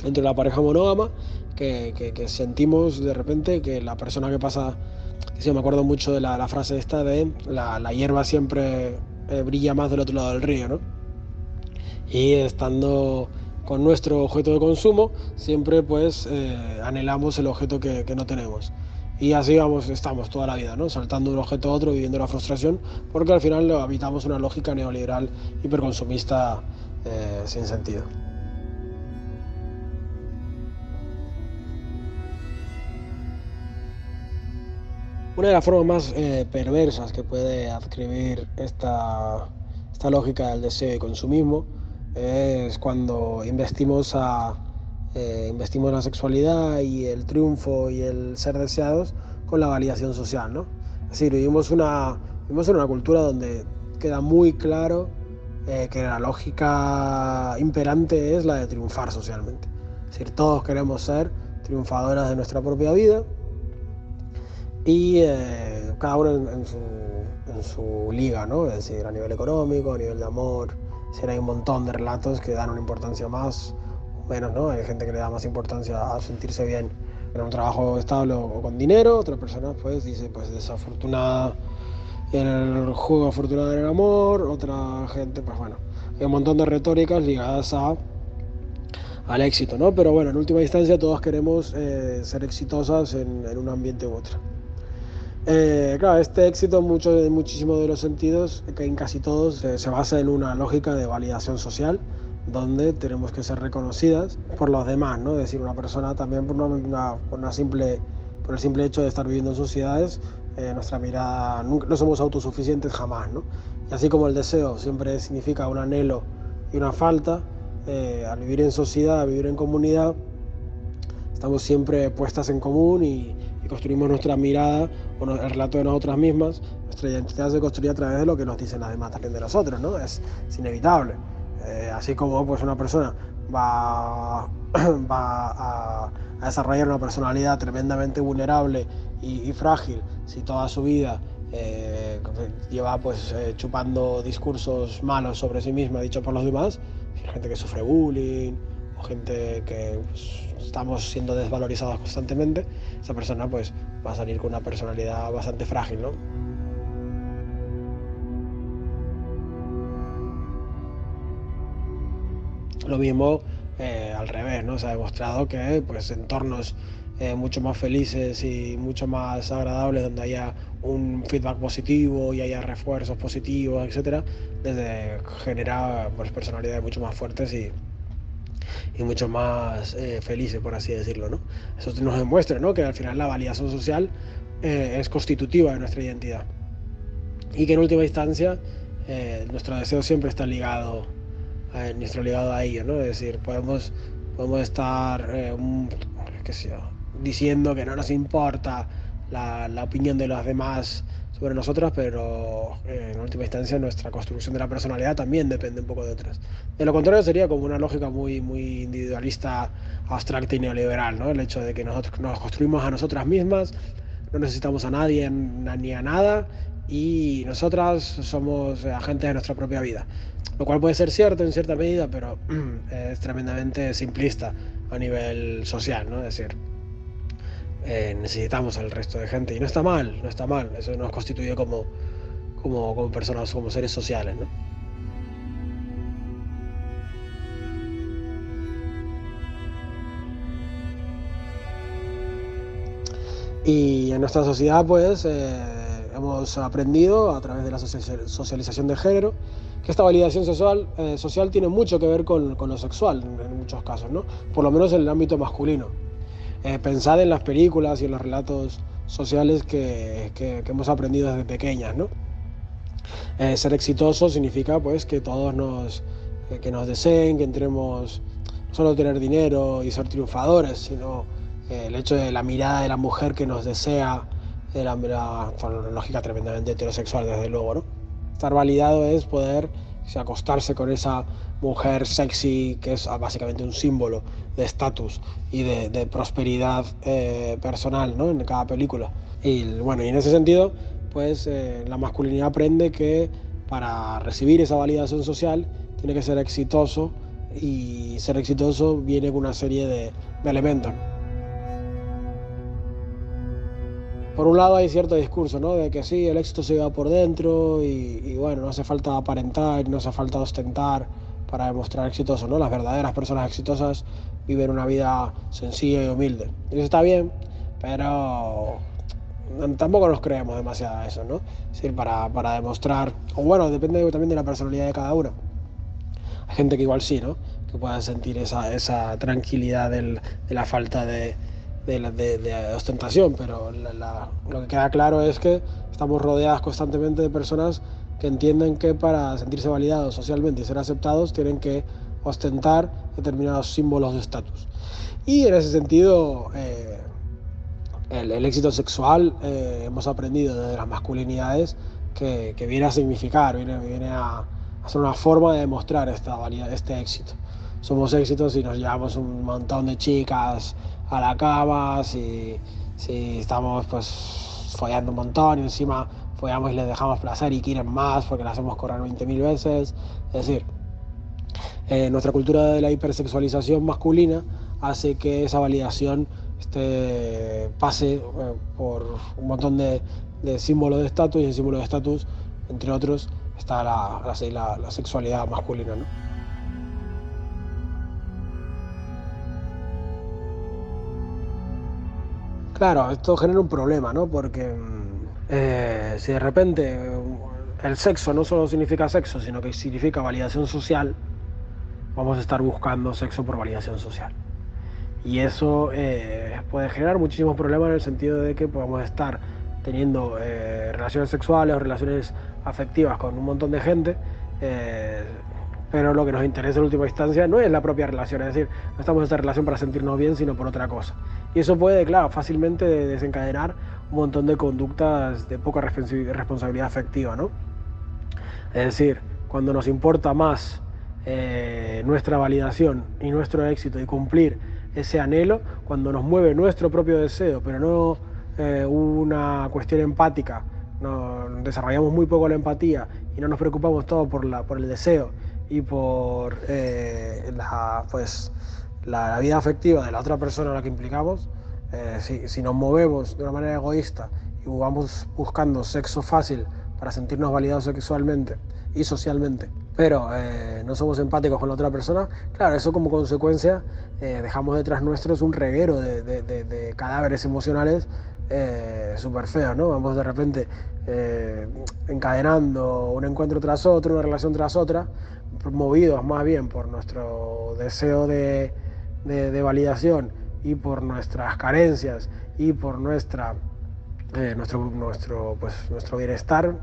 entre la pareja monógama, que, que, sentimos de repente que la persona que pasa, sí, me acuerdo mucho de la, frase esta de la, la hierba siempre eh, brilla más del otro lado del río, ¿no? Y estando con nuestro objeto de consumo, siempre pues eh, anhelamos el objeto que, que no tenemos. Y así vamos, estamos toda la vida, ¿no? saltando un objeto a otro, viviendo la frustración, porque al final habitamos una lógica neoliberal hiperconsumista eh, sin sentido. Una de las formas más eh, perversas que puede adscribir esta, esta lógica del deseo y consumismo es cuando investimos a eh, investimos la sexualidad y el triunfo y el ser deseados con la validación social, ¿no? Es decir, vivimos, una, vivimos en una cultura donde queda muy claro eh, que la lógica imperante es la de triunfar socialmente. Es decir, todos queremos ser triunfadoras de nuestra propia vida y eh, cada uno en, su, en, su, liga, ¿no? Es decir, a nivel económico, a nivel de amor, si hay un montón de relatos que dan una importancia más menos, ¿no? Hay gente que le da más importancia a sentirse bien en un trabajo estable o con dinero, otra persona pues dice pues desafortunada en el juego, afortunada en el amor, otra gente pues bueno, hay un montón de retóricas ligadas a al éxito, ¿no? Pero bueno, en última instancia todos queremos eh, ser exitosas en, un ambiente u otro. Eh, claro, este éxito mucho, en muchísimos de los sentidos, que en casi todos, eh, se basa en una lógica de validación social, donde tenemos que ser reconocidas por los demás, ¿no? Es decir, una persona también por, una, simple, por el simple hecho de estar viviendo en sociedades, eh, nuestra mirada, no somos autosuficientes jamás, ¿no? Y así como el deseo siempre significa un anhelo y una falta, eh, al vivir en sociedad, al vivir en comunidad, estamos siempre puestas en común y, construimos nuestra mirada o el relato de nosotras mismas, nuestra identidad se construye a través de lo que nos dicen las demás también de nosotros, ¿no? Es, es inevitable. Eh, así como pues, una persona va, va a, desarrollar una personalidad tremendamente vulnerable y, frágil si toda su vida eh, lleva pues eh, chupando discursos malos sobre sí misma dichos por los demás, gente que sufre bullying o gente que pues, estamos siendo desvalorizados constantemente, esa persona pues va a salir con una personalidad bastante frágil, ¿no? Lo mismo eh, al revés, ¿no? Se ha demostrado que pues, entornos eh, mucho más felices y mucho más agradables, donde haya un feedback positivo y haya refuerzos positivos, etcétera, desde genera pues, personalidades mucho más fuertes y, y mucho más eh, felices, por así decirlo, ¿no? Eso nos demuestra, ¿no? Que al final la validación social es constitutiva de nuestra identidad y que en última instancia nuestro deseo siempre está ligado nuestro ligado a ello, ¿no? Es decir, podemos, podemos estar eh, diciendo que no nos importa la, opinión de los demás sobre nosotras, pero eh, en última instancia nuestra construcción de la personalidad también depende un poco de otras. De lo contrario sería como una lógica muy, muy individualista, abstracta y neoliberal, ¿no? El hecho de que nosotros nos construimos a nosotras mismas, no necesitamos a nadie ni a nada y nosotras somos agentes de nuestra propia vida lo cual puede ser cierto en cierta medida, pero es tremendamente simplista a nivel social, ¿no? Es decir, eh, necesitamos al resto de gente y no está mal, no está mal, eso nos constituye como, como, como personas, como seres sociales, ¿no? Y en nuestra sociedad, pues, eh, hemos aprendido a través de la socialización de género que esta validación sexual, eh, social tiene mucho que ver con, con, lo sexual en muchos casos, ¿no? Por lo menos en el ámbito masculino. Eh, pensad en las películas y en los relatos sociales que, que, hemos aprendido desde pequeñas, ¿no? Eh, ser exitoso significa, pues, que todos nos, que nos deseen, que entremos no solo tener dinero y ser triunfadores, sino el hecho de la mirada de la mujer que nos desea, de la, con lógica tremendamente heterosexual, desde luego, ¿no? Estar validado es poder acostarse con esa mujer sexy que es básicamente un símbolo de estatus y de, prosperidad eh, personal ¿no? en cada película. Y bueno, en ese sentido, pues eh, la masculinidad aprende que para recibir esa validación social tiene que ser exitoso y ser exitoso viene con una serie de, de elementos. por un lado hay cierto discurso, ¿no? De que sí, el éxito se lleva por dentro y, bueno, no hace falta aparentar, no hace falta ostentar para demostrar exitoso, ¿no? Las verdaderas personas exitosas viven una vida sencilla y humilde. Y eso está bien, pero tampoco nos creemos demasiado eso, ¿no? Es decir, para, para demostrar, o bueno, depende también de la personalidad de cada uno. Hay gente que igual sí, ¿no? Que pueda sentir esa, esa tranquilidad del, de la falta de, de, ostentación, pero lo que queda claro es que estamos rodeadas constantemente de personas que entienden que para sentirse validados socialmente y ser aceptados tienen que ostentar determinados símbolos de estatus. Y en ese sentido, eh, el, éxito sexual eh, hemos aprendido desde las masculinidades que, viene a significar, viene, viene a, a, ser una forma de demostrar esta este éxito. Somos éxitos y nos llevamos un montón de chicas a la cama, si, si estamos pues follando un montón y encima y les dejamos placer y quieren más porque las hacemos correr 20.000 veces. Es decir, eh, nuestra cultura de la hipersexualización masculina hace que esa validación este, pase eh, por un montón de, símbolos de estatus y el símbolo de estatus, entre otros, está la, la, la sexualidad masculina. ¿no? Claro, esto genera un problema, ¿no? Porque mm, eh, si de repente el sexo no solo significa sexo, sino que significa validación social, vamos a estar buscando sexo por validación social. Y eso eh, puede generar muchísimos problemas en el sentido de que podamos estar teniendo eh, relaciones sexuales o relaciones afectivas con un montón de gente, pero lo que nos interesa en última instancia no es la propia relación, es decir, no estamos en esta relación para sentirnos bien, sino por otra cosa. Y eso puede, claro, fácilmente desencadenar un montón de conductas de poca responsabilidad afectiva, ¿no? Es decir, cuando nos importa más eh, nuestra validación y nuestro éxito y cumplir ese anhelo, cuando nos mueve nuestro propio deseo, pero no eh, una cuestión empática, no, desarrollamos muy poco la empatía y no nos preocupamos todo por, la, por el deseo y por eh, la, pues, la, vida afectiva de la otra persona a la que implicamos, eh, si, nos movemos de una manera egoísta y vamos buscando sexo fácil para sentirnos validados sexualmente y socialmente, pero eh, no somos empáticos con la otra persona, claro, eso como consecuencia eh, dejamos detrás nuestros un reguero de, de, cadáveres emocionales súper feos, ¿no? Vamos de repente encadenando un encuentro tras otro, una relación tras otra, movidos más bien por nuestro deseo de, de, validación y por nuestras carencias y por nuestra, eh, nuestro, nuestro, pues, nuestro bienestar,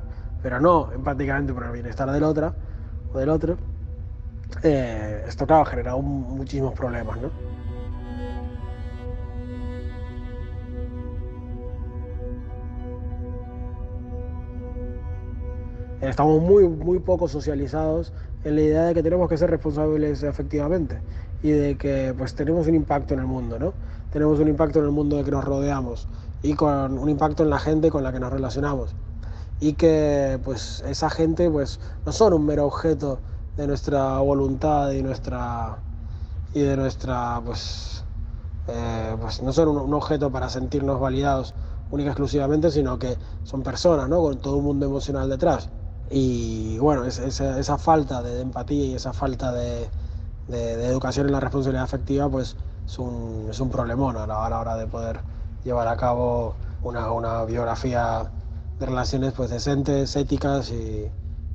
pero no empáticamente por el bienestar del otro, o del otro, eh, esto ha generado muchísimos problemas. ¿no? Estamos muy, muy poco socializados en la idea de que tenemos que ser responsables efectivamente y de que pues tenemos un impacto en el mundo, ¿no? Tenemos un impacto en el mundo de que nos rodeamos y con un impacto en la gente con la que nos relacionamos y que pues esa gente pues no son un mero objeto de nuestra voluntad y nuestra y de nuestra pues eh, pues no son un, objeto para sentirnos validados única y exclusivamente, sino que son personas, ¿no? Con todo un mundo emocional detrás. Y bueno, esa, esa falta de empatía y esa falta de, de, educación en la responsabilidad afectiva, pues es un, es un problemón a la, hora de poder llevar a cabo una, una biografía de relaciones pues decentes, éticas y,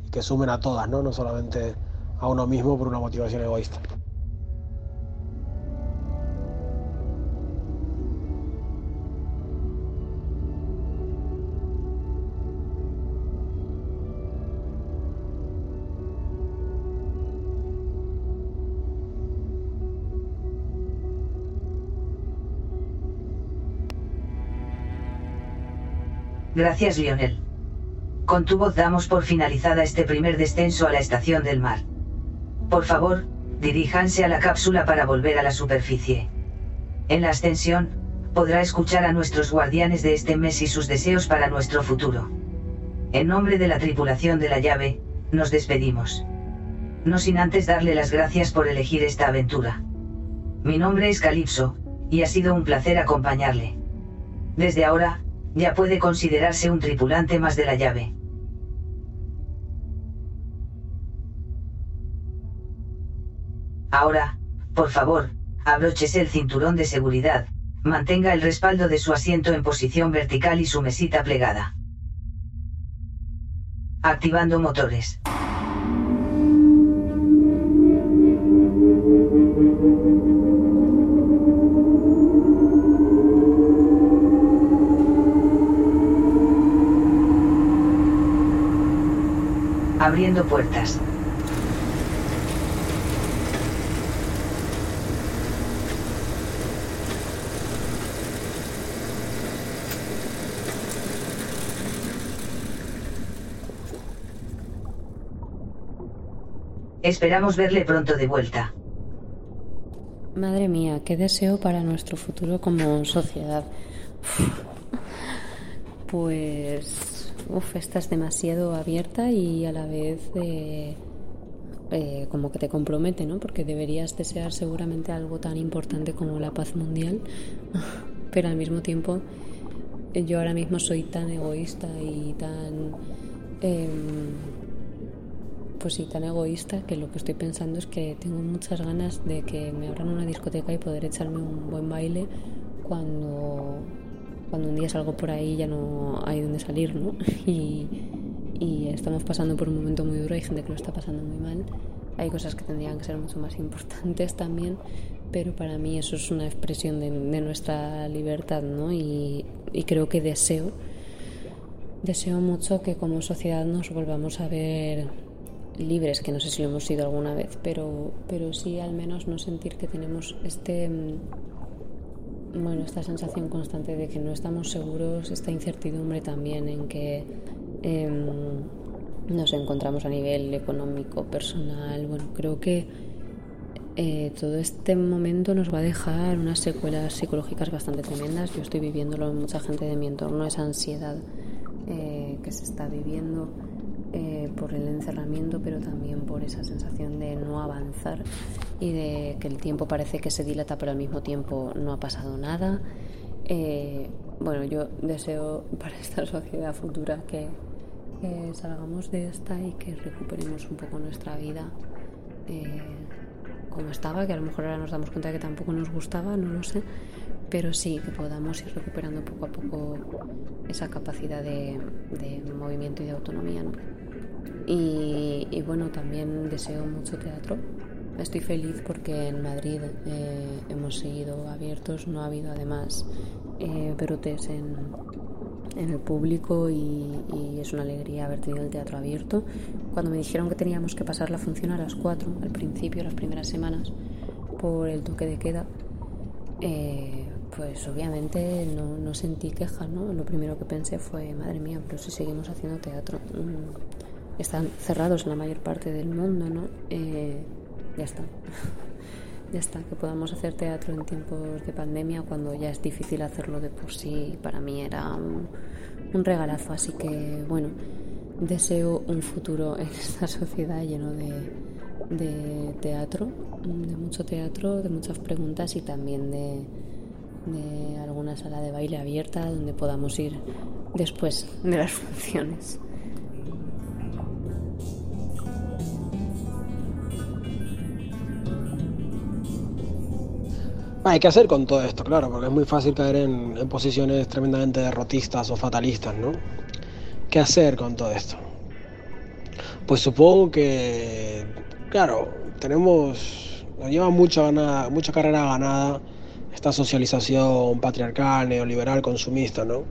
y que sumen a todas, ¿no? no solamente a uno mismo por una motivación egoísta. Gracias Lionel. Con tu voz damos por finalizada este primer descenso a la estación del mar. Por favor, diríjanse a la cápsula para volver a la superficie. En la ascensión, podrá escuchar a nuestros guardianes de este mes y sus deseos para nuestro futuro. En nombre de la tripulación de la llave, nos despedimos. No sin antes darle las gracias por elegir esta aventura. Mi nombre es Calypso, y ha sido un placer acompañarle. Desde ahora, ya puede considerarse un tripulante más de la llave. Ahora, por favor, abróchese el cinturón de seguridad, mantenga el respaldo de su asiento en posición vertical y su mesita plegada. Activando motores. Abriendo puertas. Esperamos verle pronto de vuelta. Madre mía, qué deseo para nuestro futuro como sociedad. Pues uf, estás demasiado abierta y a la vez eh, eh, como que te compromete, ¿no? Porque deberías desear seguramente algo tan importante como la paz mundial, pero al mismo tiempo yo ahora mismo soy tan egoísta y tan... Em, pues sí, tan egoísta que lo que estoy pensando es que tengo muchas ganas de que me abran una discoteca y poder echarme un buen baile cuando cuando un día salgo por ahí ya no hay donde salir, ¿no? Y, estamos pasando por un momento muy duro, hay gente que lo está pasando muy mal, hay cosas que tendrían que ser mucho más importantes también, pero para mí eso es una expresión de, nuestra libertad, ¿no? Y, creo que deseo, deseo mucho que como sociedad nos volvamos a ver libres, que no sé si lo hemos sido alguna vez, pero, pero sí al menos no sentir que tenemos este bueno, esta sensación constante de que no estamos seguros, esta incertidumbre también en que em, nos encontramos a nivel económico, personal. Bueno, creo que eh, todo este momento nos va a dejar unas secuelas psicológicas bastante tremendas. Yo estoy viviéndolo en mucha gente de mi entorno, esa ansiedad eh, que se está viviendo eh, por el encerramiento, pero también por esa sensación de no avanzar y de que el tiempo parece que se dilata, pero al mismo tiempo no ha pasado nada. Eh, bueno, yo deseo para esta sociedad futura que, salgamos de esta y que recuperemos un poco nuestra vida eh, como estaba, que a lo mejor ahora nos damos cuenta de que tampoco nos gustaba, no lo sé, pero sí que podamos ir recuperando poco a poco esa capacidad de, movimiento y de autonomía. Y, bueno, también deseo mucho teatro. Estoy feliz porque en Madrid eh, hemos seguido abiertos, no ha habido además eh, brotes en, el público y, y, es una alegría haber tenido el teatro abierto. Cuando me dijeron que teníamos que pasar la función a las 4, al principio, las primeras semanas, por el toque de queda, eh, pues obviamente no, sentí queja, ¿no? Lo primero que pensé fue, madre mía, pero si seguimos haciendo teatro, mm, están cerrados en la mayor parte del mundo, ¿no? Eh, ya está. ya está, que podamos hacer teatro en tiempos de pandemia cuando ya es difícil hacerlo de por sí, para mí era un, regalazo, así que bueno, deseo un futuro en esta sociedad lleno de, teatro, de mucho teatro, de muchas preguntas y también de alguna sala de baile abierta donde podamos ir después de las funciones. Hay que hacer con todo esto, claro, porque es muy fácil caer en, posiciones tremendamente derrotistas o fatalistas, ¿no? ¿Qué hacer con todo esto? Pues supongo que, claro, tenemos, nos lleva mucha, mucha carrera ganada esta socialización patriarcal, neoliberal, consumista, ¿no?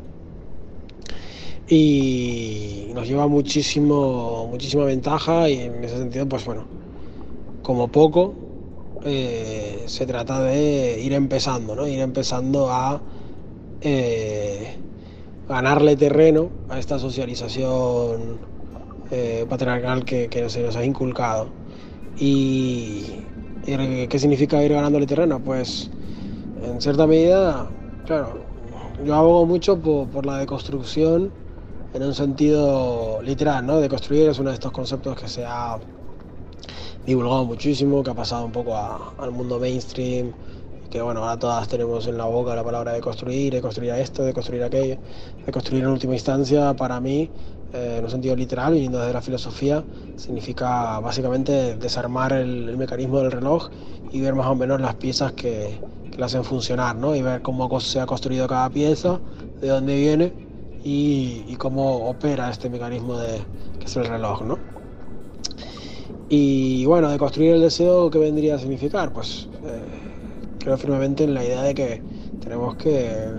Y nos lleva muchísimo, muchísima ventaja y en ese sentido, pues bueno, como poco, eh, se trata de ir empezando, ¿no? Ir empezando a eh, ganarle terreno a esta socialización eh, patriarcal que, que, se nos ha inculcado. Y, y, ¿qué significa ir ganándole terreno? Pues en cierta medida, claro, yo abogo mucho por, por la deconstrucción en un sentido literal, ¿no? De construir es uno de estos conceptos que se ha divulgado muchísimo, que ha pasado un poco a, al mundo mainstream, que bueno, ahora todas tenemos en la boca la palabra de construir, de construir esto, de construir aquello, de construir en última instancia, para mí, eh, en un sentido literal, viniendo desde la filosofía, significa básicamente desarmar el, el, mecanismo del reloj y ver más o menos las piezas que, que lo hacen funcionar, ¿no? Y ver cómo se ha construido cada pieza, de dónde viene y, y cómo opera este mecanismo de, que es el reloj, ¿no? Y bueno, de construir el deseo, ¿qué vendría a significar? Pues eh, creo firmemente en la idea de que tenemos que,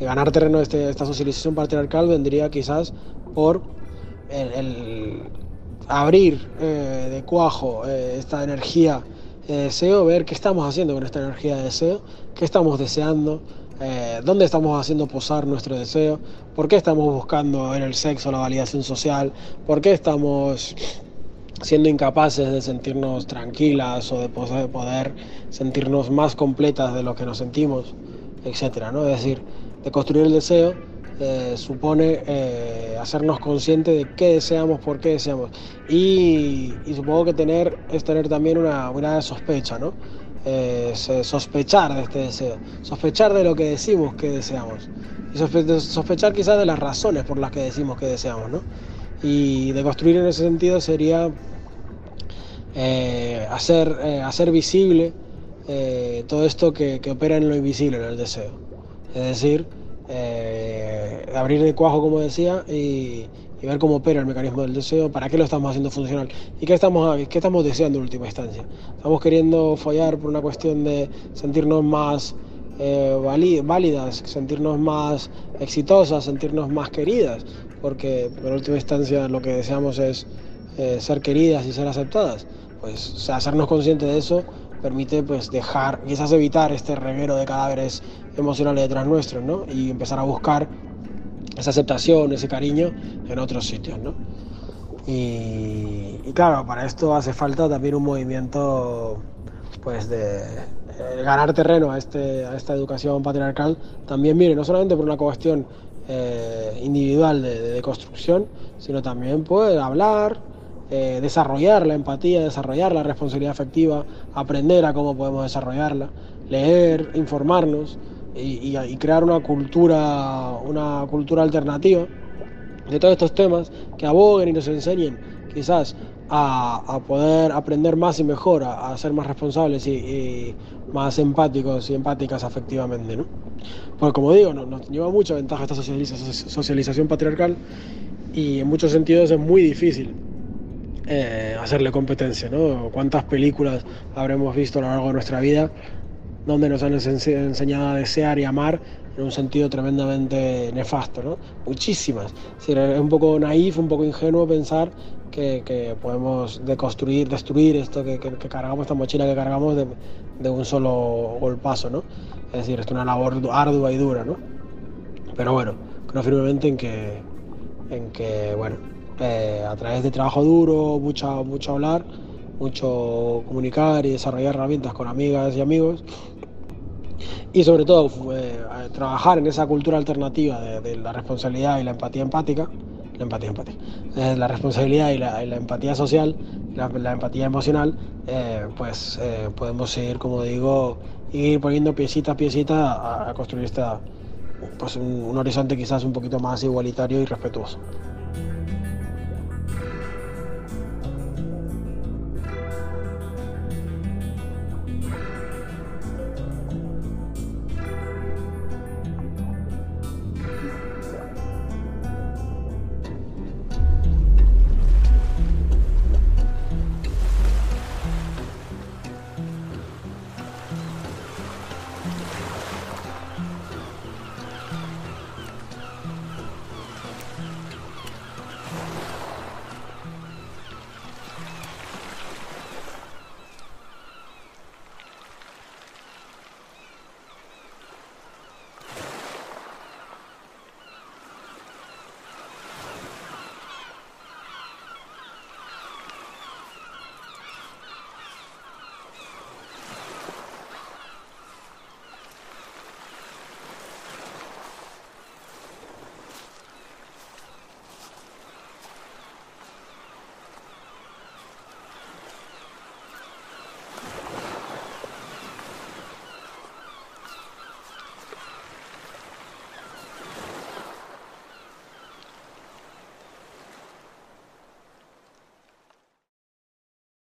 ganar terreno este, esta socialización patriarcal vendría quizás por el, abrir eh, de cuajo eh, esta energía de deseo, ver qué estamos haciendo con esta energía de deseo, qué estamos deseando, dónde estamos haciendo posar nuestro deseo, por qué estamos buscando en el sexo la validación social, por qué estamos siendo incapaces de sentirnos tranquilas o de poder sentirnos más completas de lo que nos sentimos, etcétera, ¿no? Es decir, de construir el deseo eh, supone eh, hacernos conscientes de qué deseamos, por qué deseamos. Y, y, supongo que tener es tener también una mirada sospecha, ¿no? Eh, sospechar de este deseo, sospechar de lo que decimos que deseamos. Y sospe sospechar quizás de las razones por las que decimos que deseamos, ¿no? Y de construir en ese sentido sería eh, hacer, eh, hacer visible eh, todo esto que, opera en lo invisible, en el deseo. Es decir, eh, abrir el cuajo, como decía, y, ver cómo opera el mecanismo del deseo, para qué lo estamos haciendo funcional y qué estamos, qué estamos deseando en última instancia. Estamos queriendo follar por una cuestión de sentirnos más válidas, sentirnos más exitosas, sentirnos más queridas, porque en última instancia lo que deseamos es eh, ser queridas y ser aceptadas. Pues o sea, hacernos conscientes de eso permite pues dejar, quizás evitar este reguero de cadáveres emocionales detrás nuestros, ¿no? Y empezar a buscar esa aceptación, ese cariño en otros sitios, ¿no? Y, y claro, para esto hace falta también un movimiento pues de, ganar terreno a, este, a esta educación patriarcal también viene no solamente por una cuestión eh, individual de, construcción, sino también por hablar, eh, desarrollar la empatía, desarrollar la responsabilidad afectiva, aprender a cómo podemos desarrollarla, leer, informarnos y, crear una cultura, una cultura alternativa de todos estos temas que aboguen y nos enseñen quizás a, poder aprender más y mejor, a, a ser más responsables y, y, más empáticos y empáticas afectivamente. ¿no? Porque como digo, nos, nos lleva mucha ventaja esta socialización, socialización patriarcal y en muchos sentidos es muy difícil eh, hacerle competencia. ¿no? ¿Cuántas películas habremos visto a lo largo de nuestra vida donde nos han enseñado a desear y amar en un sentido tremendamente nefasto, ¿no? Muchísimas. Es, decir, es un poco naif, un poco ingenuo pensar que, que podemos deconstruir, destruir esto que, que, que, cargamos, esta mochila que cargamos de, de, un solo golpazo, ¿no? Es decir, es una labor ardua y dura, ¿no? Pero bueno, creo firmemente en que, en que bueno, eh, a través de trabajo duro, mucho, mucho hablar, mucho comunicar y desarrollar herramientas con amigas y amigos, y sobre todo eh, trabajar en esa cultura alternativa de, la responsabilidad y la empatía empática, la empatía empática, eh, la responsabilidad y la, empatía social, la, empatía emocional, pues podemos seguir, como digo, y ir poniendo piecita a piecita a, construir esta, pues un horizonte quizás un poquito más igualitario y respetuoso.